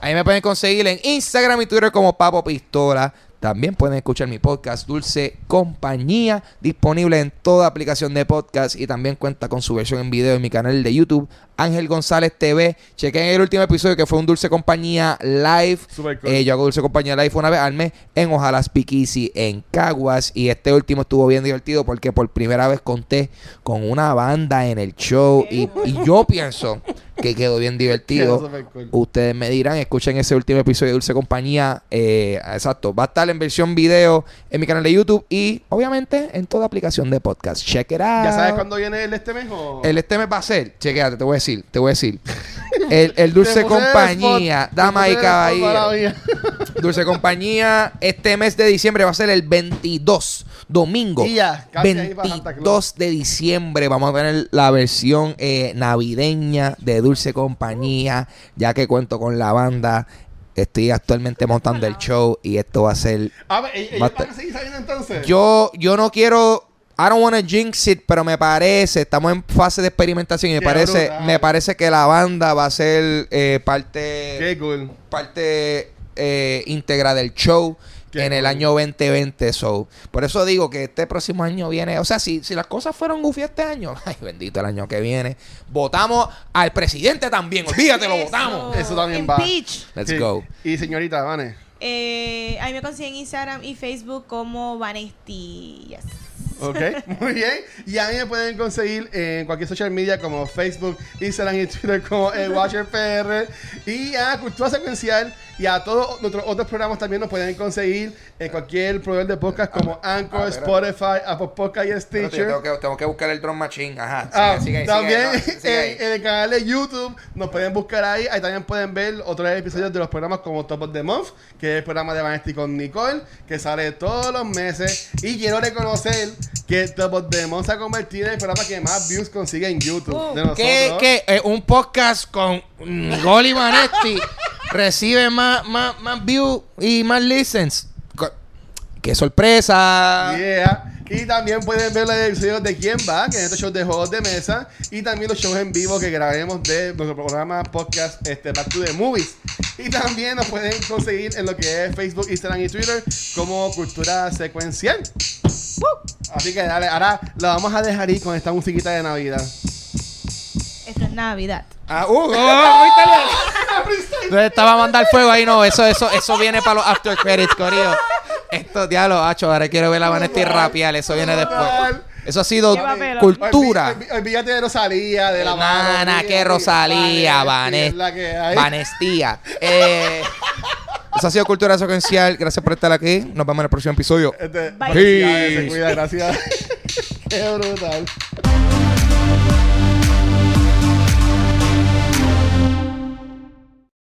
Ahí me pueden conseguir en Instagram y Twitter como Papo Pistola. También pueden escuchar mi podcast Dulce Compañía, disponible en toda aplicación de podcast y también cuenta con su versión en video en mi canal de YouTube, Ángel González TV. Chequen el último episodio que fue un Dulce Compañía Live. Cool. Eh, yo hago Dulce Compañía Live una vez al mes en Ojalá Speakeasy en Caguas. Y este último estuvo bien divertido porque por primera vez conté con una banda en el show. Y, y yo pienso que quedó bien divertido. Ustedes me dirán, escuchen ese último episodio de Dulce Compañía. eh, exacto, va a estar en versión video en mi canal de YouTube y obviamente en toda aplicación de podcast. Check it out. ¿Ya sabes cuándo viene el este mes o...? El este mes va a ser, chequéate, te voy a decir, te voy a decir. El, el *laughs* Dulce Compañía, damas y caballeros. *laughs* Dulce Compañía, este mes de diciembre va a ser el 22, domingo. Y ya, casi ahí para Santa 22 de diciembre vamos a tener la versión eh, navideña de Dulce Compañía, ya que cuento con la banda. Estoy actualmente montando el show y esto va a ser... A ver, ¿e- ¿ellos Basta- van a seguir saliendo entonces? Yo, yo no quiero I don't wanna jinx it, pero me parece, estamos en fase de experimentación y me Qué parece, brutal. me parece que la banda va a ser eh, parte, cool. parte eh, íntegra del show Qué en el año 2020. So, por eso digo que este próximo año viene, o sea, si, si las cosas fueron goofy este año, *laughs* ay, bendito el año que viene, votamos al presidente también, olvídate, lo Eso. votamos. Eso también va. Let's Sí. go. Y señorita, Vane. Eh, ahí me consiguen Instagram y Facebook como Vanesti. Yes. Ok, *laughs* muy bien. Y a mí me pueden conseguir en cualquier social media como Facebook, Instagram y Twitter como el Watcher PR. Y a Cultura Secuencial y a todos nuestros otros programas también nos pueden conseguir en cualquier proveedor de podcast como Anchor, ah. Spotify, Apple Podcast y Stitcher. tengo, que, tengo que buscar el drum machine, ajá. Ah, sigue, sigue, también sigue, no, sigue ahí. en, en el canal de YouTube nos pueden buscar ahí. Ahí también pueden ver otros episodios de los programas como Top of the Month, que es el programa de Vanesti con Nicole, que sale todos los meses. Y quiero reconocer que Top the Month se ha convertido en el programa que más views consigue en YouTube. Uh. de nosotros. que, que eh, un podcast con Nicole y Vanetti *laughs* recibe más, más, más views y más listens. ¡Qué sorpresa! Yeah. Y también pueden ver los episodios de Quién Va, que es este show de juegos de mesa. Y también los shows en vivo que grabemos de nuestro programa podcast este, Back to the Movies. Y también nos pueden conseguir en lo que es Facebook, Instagram y Twitter como Cultura Secuencial. Así que dale, ahora la vamos a dejar ahí con esta musiquita de Navidad. Esto es Navidad. Ah, uh, oh, *laughs* italiano. *laughs* Entonces estaba a mandar fuego ahí, no, eso, eso, eso viene para los after credits, Corillo. Esto, diablo, hacho, ahora quiero ver a Vanetti rapear, eso viene después. Eso ha sido cultura. Olví- olví- Olvídate de Rosalía, de la Nana, mano, que Rosalía, la que hay. Vanestía. Eh, eso ha sido Cultura Secuencial. Gracias por estar aquí. Nos vemos en el próximo episodio. Este, Bye. felicidades, se Peace. cuida, gracias. *laughs* Qué brutal.